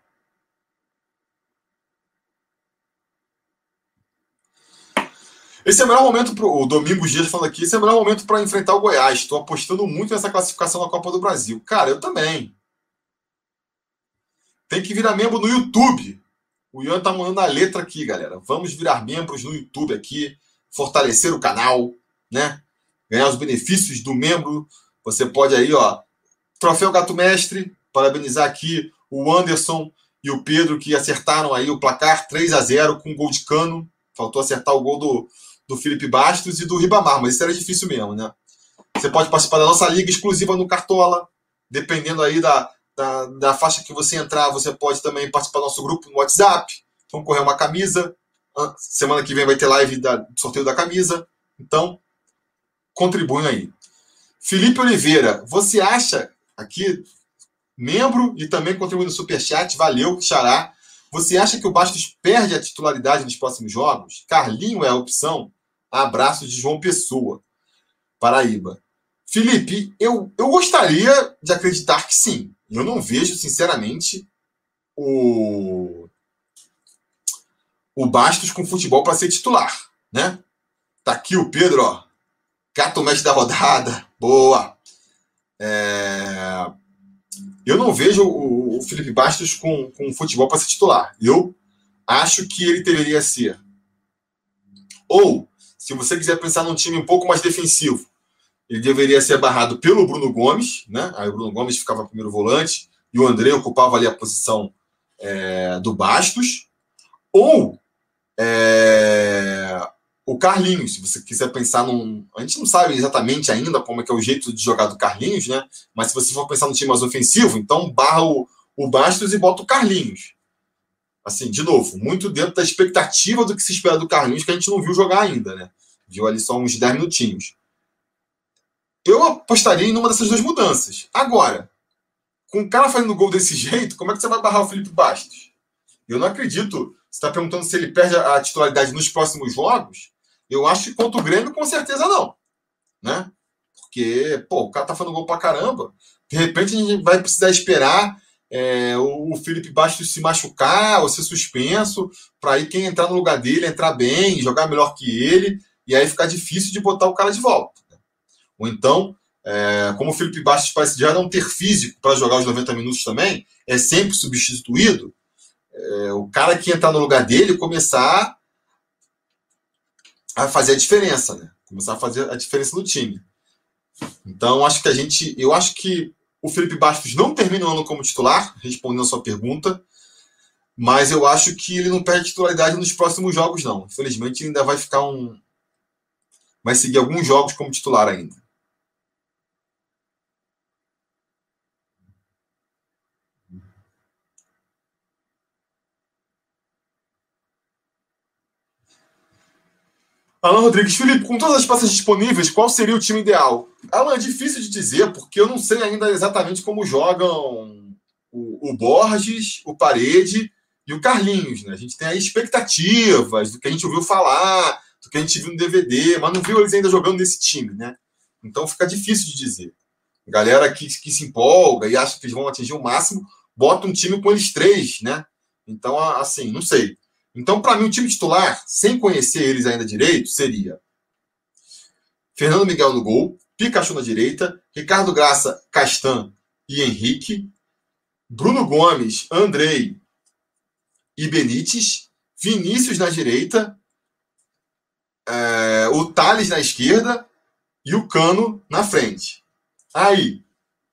Esse é o melhor momento para o Domingos Dias falando aqui. Esse é o melhor momento para enfrentar o Goiás. Estou apostando muito nessa classificação na Copa do Brasil. Cara, eu também. Tem que virar membro no YouTube. O Ian tá mandando a letra aqui, galera. Vamos virar membros no YouTube aqui, fortalecer o canal, né? Ganhar os benefícios do membro. Você pode aí, ó, Troféu Gato Mestre, Parabenizar aqui o Anderson e o Pedro, que acertaram aí o placar 3 a 0 com gol de cano. Faltou acertar o gol do, do Felipe Bastos e do Ribamar, mas isso era difícil mesmo, né? Você pode participar da nossa liga exclusiva no Cartola, dependendo aí da, da, da faixa que você entrar, você pode também participar do nosso grupo no WhatsApp, concorrer uma camisa. Semana que vem vai ter live da, sorteio da camisa. Então, contribuem aí. Felipe Oliveira, você acha, aqui membro e também contribuindo no Superchat. Valeu, Xará. Você acha que o Bastos perde a titularidade nos próximos jogos? Carlinho é a opção? Abraço de João Pessoa, Paraíba. Felipe, eu, eu gostaria de acreditar que sim. Eu não vejo, sinceramente, o, o Bastos com futebol para ser titular, né? Tá aqui o Pedro, ó. Gato mestre da rodada. Boa. É... Eu não vejo o, Felipe Bastos com, com futebol para ser titular. Eu acho que ele deveria ser. Ou, se você quiser pensar num time um pouco mais defensivo, ele deveria ser barrado pelo Bruno Gomes, né? Aí o Bruno Gomes ficava primeiro volante e o André ocupava ali a posição é, do Bastos. Ou é, o Carlinhos, se você quiser pensar num. A gente não sabe exatamente ainda como é que é o jeito de jogar do Carlinhos, né? Mas se você for pensar no time mais ofensivo, então barra o, o Bastos e bota o Carlinhos. Assim, de novo, muito dentro da expectativa do que se espera do Carlinhos, que a gente não viu jogar ainda, né? Viu ali só uns 10 minutinhos. Eu apostaria em uma dessas duas mudanças. Agora, com o cara fazendo gol desse jeito, como é que você vai barrar o Felipe Bastos? Eu não acredito. Você está perguntando se ele perde a titularidade nos próximos jogos? Eu acho que contra o Grêmio, com certeza não. Né? Porque, pô, o cara tá fazendo gol pra caramba. De repente a gente vai precisar esperar é, o Felipe Bastos se machucar ou ser suspenso, para aí quem entrar no lugar dele entrar bem, jogar melhor que ele, e aí ficar difícil de botar o cara de volta. Né? Ou então, é, como o Felipe Bastos parece já não ter físico para jogar os 90 minutos também, é sempre substituído, é, o cara que entrar no lugar dele começar a fazer a diferença, né? Começar a fazer a diferença no time. Então, acho que a gente. Eu acho que o Felipe Bastos não termina o ano como titular, respondendo a sua pergunta. Mas eu acho que ele não perde titularidade nos próximos jogos, não. Infelizmente, ele ainda vai ficar um. Vai seguir alguns jogos como titular ainda. Alan Rodrigues, Felipe, com todas as peças disponíveis, qual seria o time ideal? Alan, é difícil de dizer, porque eu não sei ainda exatamente como jogam o, o Borges, o Parede e o Carlinhos. Né? A gente tem aí expectativas do que a gente ouviu falar, do que a gente viu no DVD, mas não viu eles ainda jogando nesse time. Né? Então fica difícil de dizer. Galera que, que se empolga e acha que eles vão atingir o máximo, bota um time com eles três, né? Então, assim, não sei. Então, para mim, o time titular, sem conhecer eles ainda direito, seria Fernando Miguel no gol, Pikachu na direita, Ricardo Graça, Castan e Henrique, Bruno Gomes, Andrei e Benítez, Vinícius na direita, é, o Thales na esquerda e o Cano na frente. Aí,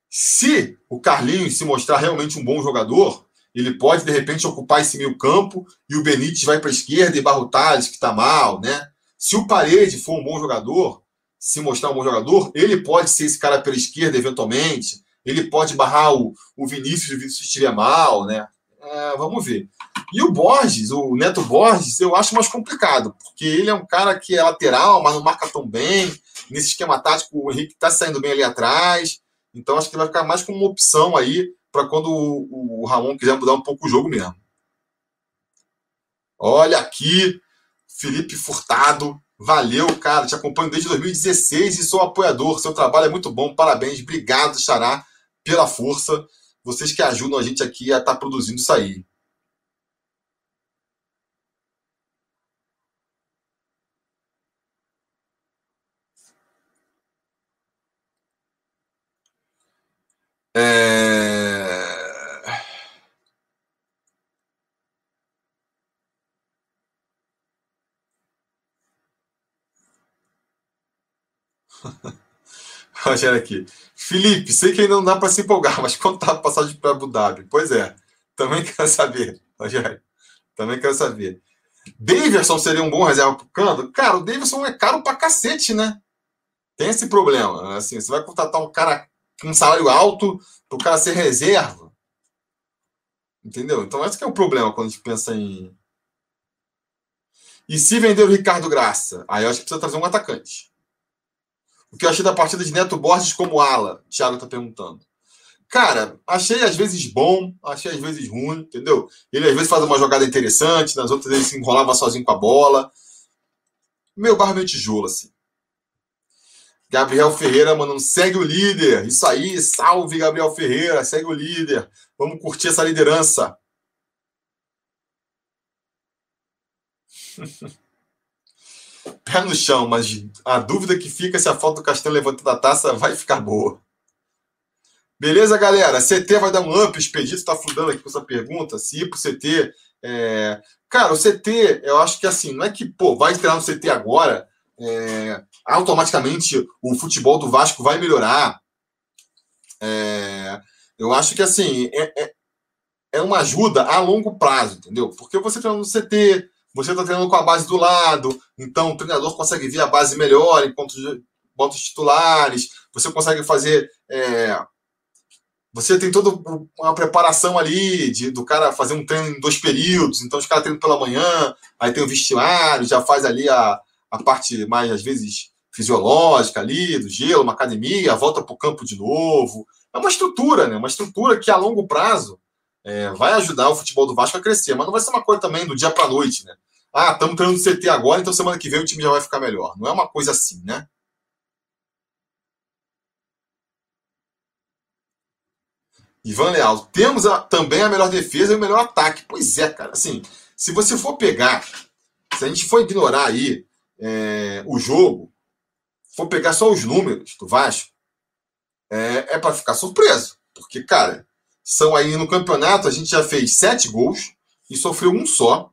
se o Carlinhos se mostrar realmente um bom jogador, ele pode de repente ocupar esse meio campo e o Benítez vai para a esquerda e barra o Thales, que está mal, né? Se o Parede for um bom jogador, se mostrar um bom jogador, ele pode ser esse cara pela esquerda eventualmente, ele pode barrar o, o Vinícius o Vinícius estiver mal, né? É, vamos ver. E o Borges, o Neto Borges, eu acho mais complicado, porque ele é um cara que é lateral, mas não marca tão bem. Nesse esquema tático, o Henrique está saindo bem ali atrás. Então, acho que vai ficar mais como uma opção aí para quando o, o Ramon quiser mudar um pouco o jogo mesmo. Olha aqui, Felipe Furtado. Valeu, cara. Te acompanho desde 2016 e sou apoiador. Seu trabalho é muito bom. Parabéns. Obrigado, Xará, pela força. Vocês que ajudam a gente aqui a estar tá produzindo isso aí. É... Rogério aqui. Felipe, sei que ainda não dá para se empolgar, mas quanto tá a passagem para Abu Dhabi? Pois é, também quero saber, Rogério. Também quero saber. Davidson seria um bom reserva pro Cando? Cara, o Davidson é caro pra cacete, né? Tem esse problema. Assim, você vai contratar um cara com um salário alto para o cara ser reserva. Entendeu? Então, esse é o problema quando a gente pensa em. E se vender o Ricardo Graça? Aí eu acho que precisa trazer um atacante. O que eu achei da partida de Neto Borges como ala? Thiago está perguntando. Cara, achei às vezes bom, achei às vezes ruim, entendeu? Ele às vezes faz uma jogada interessante, nas outras ele se enrolava sozinho com a bola. Meu barro meio tijolo, assim. Gabriel Ferreira mandando segue o líder. Isso aí, salve Gabriel Ferreira, segue o líder. Vamos curtir essa liderança. Pé no chão, mas a dúvida que fica é se a foto do Castanho levantando a taça vai ficar boa. Beleza, galera? CT vai dar um up. O Expedito está fludando aqui com essa pergunta. Se ir pro CT. É... Cara, o CT, eu acho que assim, não é que, pô, vai entrar no CT agora é, automaticamente o futebol do Vasco vai melhorar. É, eu acho que assim é, é, é, uma ajuda a longo prazo, entendeu? Porque você treina no CT, você está treinando com a base do lado, então o treinador consegue ver a base melhor enquanto bota os titulares, você consegue fazer. É, você tem toda uma preparação ali de, do cara fazer um treino em dois períodos, então os caras treinam pela manhã, aí tem o vestiário, já faz ali a, a parte mais, às vezes, fisiológica ali, do gelo, uma academia, volta para o campo de novo. É uma estrutura, né? Uma estrutura que a longo prazo é, vai ajudar o futebol do Vasco a crescer, mas não vai ser uma coisa também do dia para a noite, né? Ah, estamos treinando CT agora, então semana que vem o time já vai ficar melhor. Não é uma coisa assim, né? Ivan Leal, temos a, também a melhor defesa e o melhor ataque. Pois é, cara. Assim, se você for pegar, se a gente for ignorar aí é, o jogo, for pegar só os números do Vasco, é, é para ficar surpreso. Porque, cara, são aí no campeonato, a gente já fez sete gols e sofreu um só.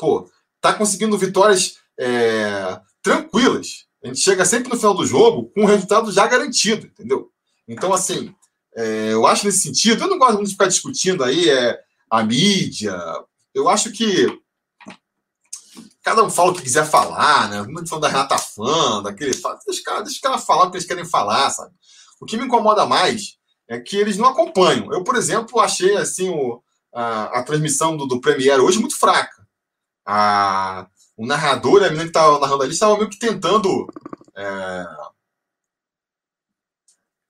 Pô, tá conseguindo vitórias é, tranquilas. A gente chega sempre no final do jogo com o resultado já garantido, entendeu? Então, assim, é, eu acho nesse sentido, eu não gosto muito de ficar discutindo aí é, a mídia. Eu acho que cada um fala o que quiser falar, né? Muito falando da Renata Fã, daquele. Deixa os caras deixa cara falar o que eles querem falar, sabe? O que me incomoda mais é que eles não acompanham. Eu, por exemplo, achei assim o, a, a transmissão do, do Premiere hoje muito fraca. A, o narrador, a menina que estava narrando ali, estava meio que tentando é,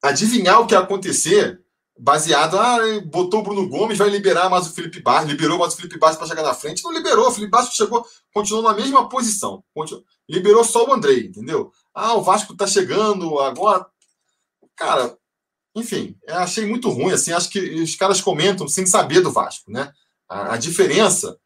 adivinhar o que ia acontecer baseado, ah, botou o Bruno Gomes, vai liberar mais o Felipe Barros, liberou mais o Felipe Barros para chegar na frente. Não liberou, o Felipe Barros chegou, continuou na mesma posição. Continuou, liberou só o Andrei, entendeu? Ah, o Vasco tá chegando agora. Cara, enfim, achei muito ruim, assim, acho que os caras comentam sem saber do Vasco, né? A, a diferença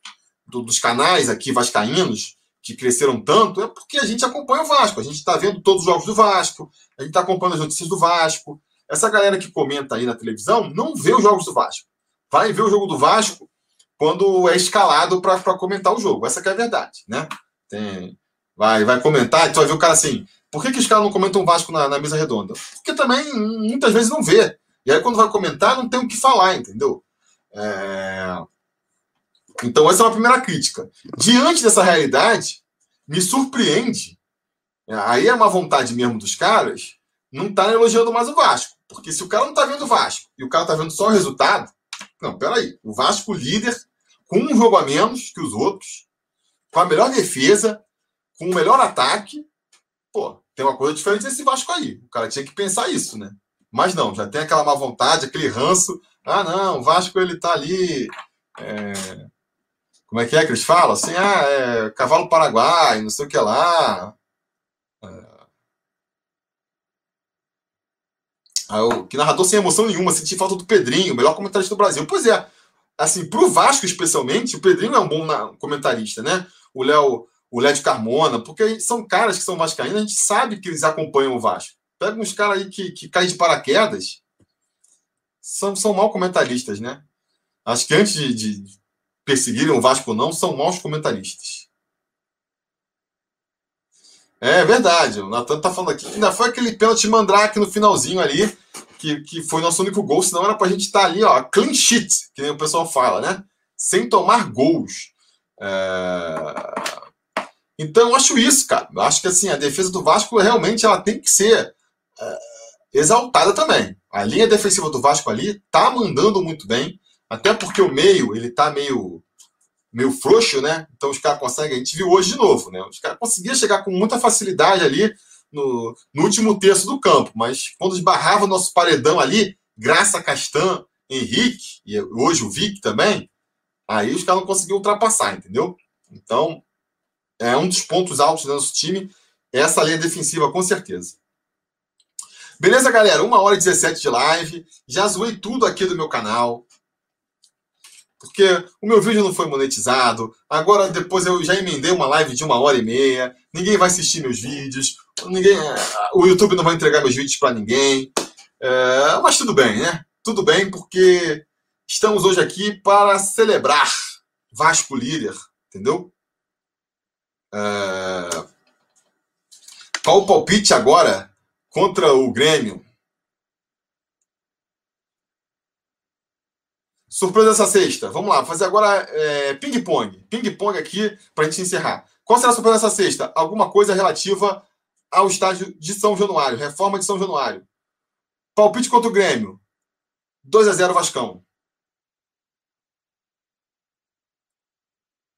do, dos canais aqui vascaínos, que cresceram tanto, é porque a gente acompanha o Vasco, a gente está vendo todos os jogos do Vasco, a gente está acompanhando as notícias do Vasco. Essa galera que comenta aí na televisão não vê os jogos do Vasco. Vai ver o jogo do Vasco quando é escalado para comentar o jogo. Essa é a verdade, né? Tem, vai, vai comentar, tu vai ver o cara assim, por que, que os caras não comentam o Vasco na, na, mesa redonda? Porque também muitas vezes não vê. E aí, quando vai comentar, não tem o que falar, entendeu? É... Então, essa é uma primeira crítica. Diante dessa realidade, me surpreende. Aí é uma vontade mesmo dos caras não tá elogiando mais o Vasco. Porque se o cara não tá vendo o Vasco e o cara tá vendo só o resultado, não, peraí. O Vasco líder, com um jogo a menos que os outros, com a melhor defesa, com o melhor ataque, pô, tem uma coisa diferente desse Vasco aí. O cara tinha que pensar isso, né? Mas não, já tem aquela má vontade, aquele ranço. Ah, não, o Vasco ele tá ali. É... Como é que é que eles falam? Assim, ah, é cavalo paraguai, não sei o que lá. Ah, que narrador sem emoção nenhuma, senti falta do Pedrinho, melhor comentarista do Brasil. Pois é, assim, pro Vasco especialmente, o Pedrinho é um bom comentarista, né? O Léo o Lédio Carmona, porque são caras que são vascaínos, a gente sabe que eles acompanham o Vasco. Pega uns caras aí que, que caem de paraquedas, são, são mal comentaristas, né? Acho que antes de, de perseguirem o Vasco ou não, são maus comentaristas. É verdade, o Natan tá falando aqui. Ainda foi aquele pênalti mandrake no finalzinho ali, que, que foi nosso único gol, senão era pra gente estar tá ali, ó, clean sheet, que nem o pessoal fala, né? Sem tomar gols. É... Então, eu acho isso, cara. Eu acho que assim, a defesa do Vasco realmente ela tem que ser é, exaltada também. A linha defensiva do Vasco ali tá mandando muito bem, até porque o meio ele tá meio meio frouxo, né? Então os caras conseguem. A gente viu hoje de novo, né? Os caras conseguiam chegar com muita facilidade ali no, no último terço do campo, mas quando esbarrava o nosso paredão ali, Graça Castan, Henrique e hoje o Vic também, aí os caras não conseguiam ultrapassar, entendeu? Então é um dos pontos altos do nosso time, essa linha defensiva, com certeza. Beleza, galera? Uma hora e 17 de live. Já zoei tudo aqui do meu canal. Porque o meu vídeo não foi monetizado. Agora, depois eu já emendei uma live de uma hora e meia. Ninguém vai assistir meus vídeos. Ninguém, o YouTube não vai entregar meus vídeos para ninguém. É, mas tudo bem, né? Tudo bem, porque estamos hoje aqui para celebrar Vasco líder, entendeu? Uh, qual o palpite agora contra o Grêmio? Surpresa essa sexta. Vamos lá, fazer agora é, ping-pong. Ping-pong aqui para a gente encerrar. Qual será a surpresa dessa sexta? Alguma coisa relativa ao estádio de São Januário, reforma de São Januário. Palpite contra o Grêmio. 2 a 0 Vascão.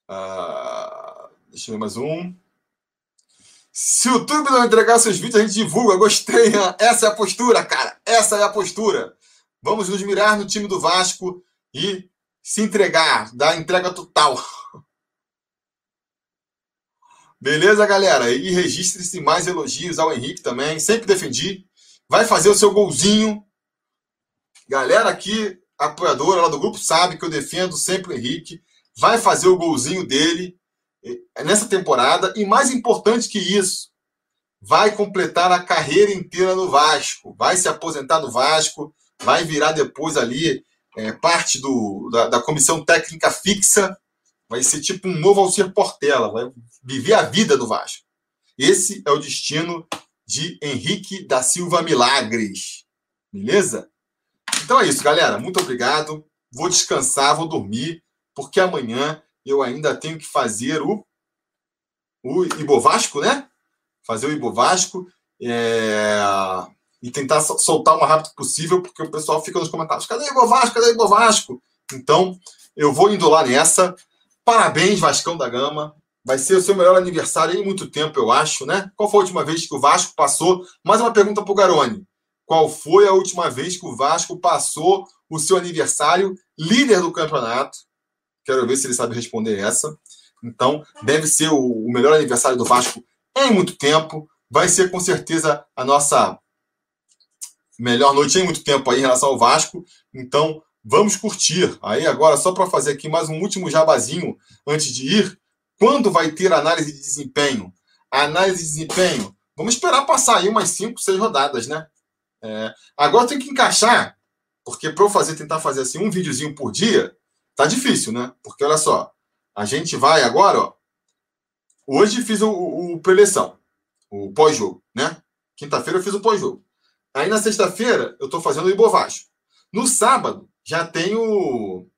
Uh, Deixa eu ver mais um. Se o YouTube não entregar seus vídeos, a gente divulga. Gostei. Essa é a postura, cara. Essa é a postura. Vamos nos mirar no time do Vasco e se entregar, dar entrega total. Beleza, galera? E registre-se mais elogios ao Henrique também. Sempre defendi. Vai fazer o seu golzinho. Galera aqui, apoiadora lá do grupo, sabe que eu defendo sempre o Henrique. Vai fazer o golzinho dele nessa temporada e mais importante que isso, vai completar a carreira inteira no Vasco, vai se aposentar no Vasco, vai virar depois ali é, parte do, da, da, comissão técnica fixa, vai ser tipo um novo Alcir Portela, vai viver a vida do Vasco. Esse é o destino de Henrique da Silva Milagres. Beleza? Então é isso, galera. Muito obrigado. Vou descansar, vou dormir, porque amanhã eu ainda tenho que fazer o, o Ibovasco, né? Fazer o Ibovasco é, e tentar soltar o mais rápido possível, porque o pessoal fica nos comentários: cadê o Ibovasco? Cadê o Ibovasco? Então, eu vou indo lá nessa. Parabéns, Vascão da Gama. Vai ser o seu melhor aniversário em muito tempo, eu acho, né? Qual foi a última vez que o Vasco passou? Mais uma pergunta para o Garoni. Qual foi a última vez que o Vasco passou o seu aniversário líder do campeonato? Quero ver se ele sabe responder essa. Então, deve ser o, melhor aniversário do Vasco em muito tempo. vai ser com certeza a nossa melhor noite em muito tempo aí em relação ao Vasco. Então, vamos curtir. Aí agora, só para fazer aqui mais um último jabazinho antes de ir, quando vai ter análise de desempenho? Análise de desempenho, vamos esperar passar aí umas 5, 6 rodadas, né? É, agora tem que encaixar, porque para eu fazer, tentar fazer assim um videozinho por dia, tá difícil, né? Porque olha só, a gente vai agora, ó. Hoje fiz o, o, o preleção, o pós-jogo, né? Quinta-feira eu fiz o pós-jogo. Aí na sexta-feira eu estou fazendo o Ibovasco. No sábado já tenho.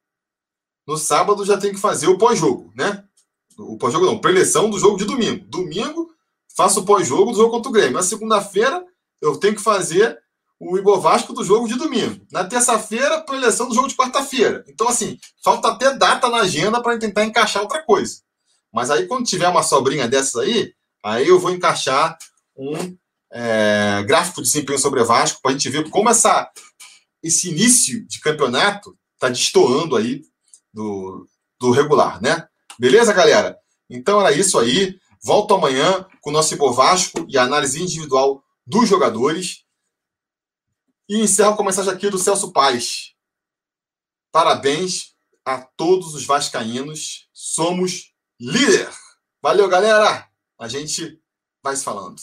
No sábado já tenho que fazer o pós-jogo, né? O pós-jogo não, preleção do jogo de domingo. Domingo faço o pós-jogo do jogo contra o Grêmio. Na segunda-feira eu tenho que fazer o Ibovasco do jogo de domingo. Na terça-feira, preleção do jogo de quarta-feira. Então, assim, falta até data na agenda para tentar encaixar outra coisa. Mas aí, quando tiver uma sobrinha dessas aí, aí eu vou encaixar um é, gráfico de desempenho sobre Vasco para a gente ver como essa, esse início de campeonato está destoando aí do, do regular, né? Beleza, galera? Então era isso aí. Volto amanhã com o nosso Ibovasco e a análise individual dos jogadores. E encerro com a mensagem aqui do Celso Paz. Parabéns a todos os vascaínos. Somos líder. Valeu, galera. A gente vai se falando.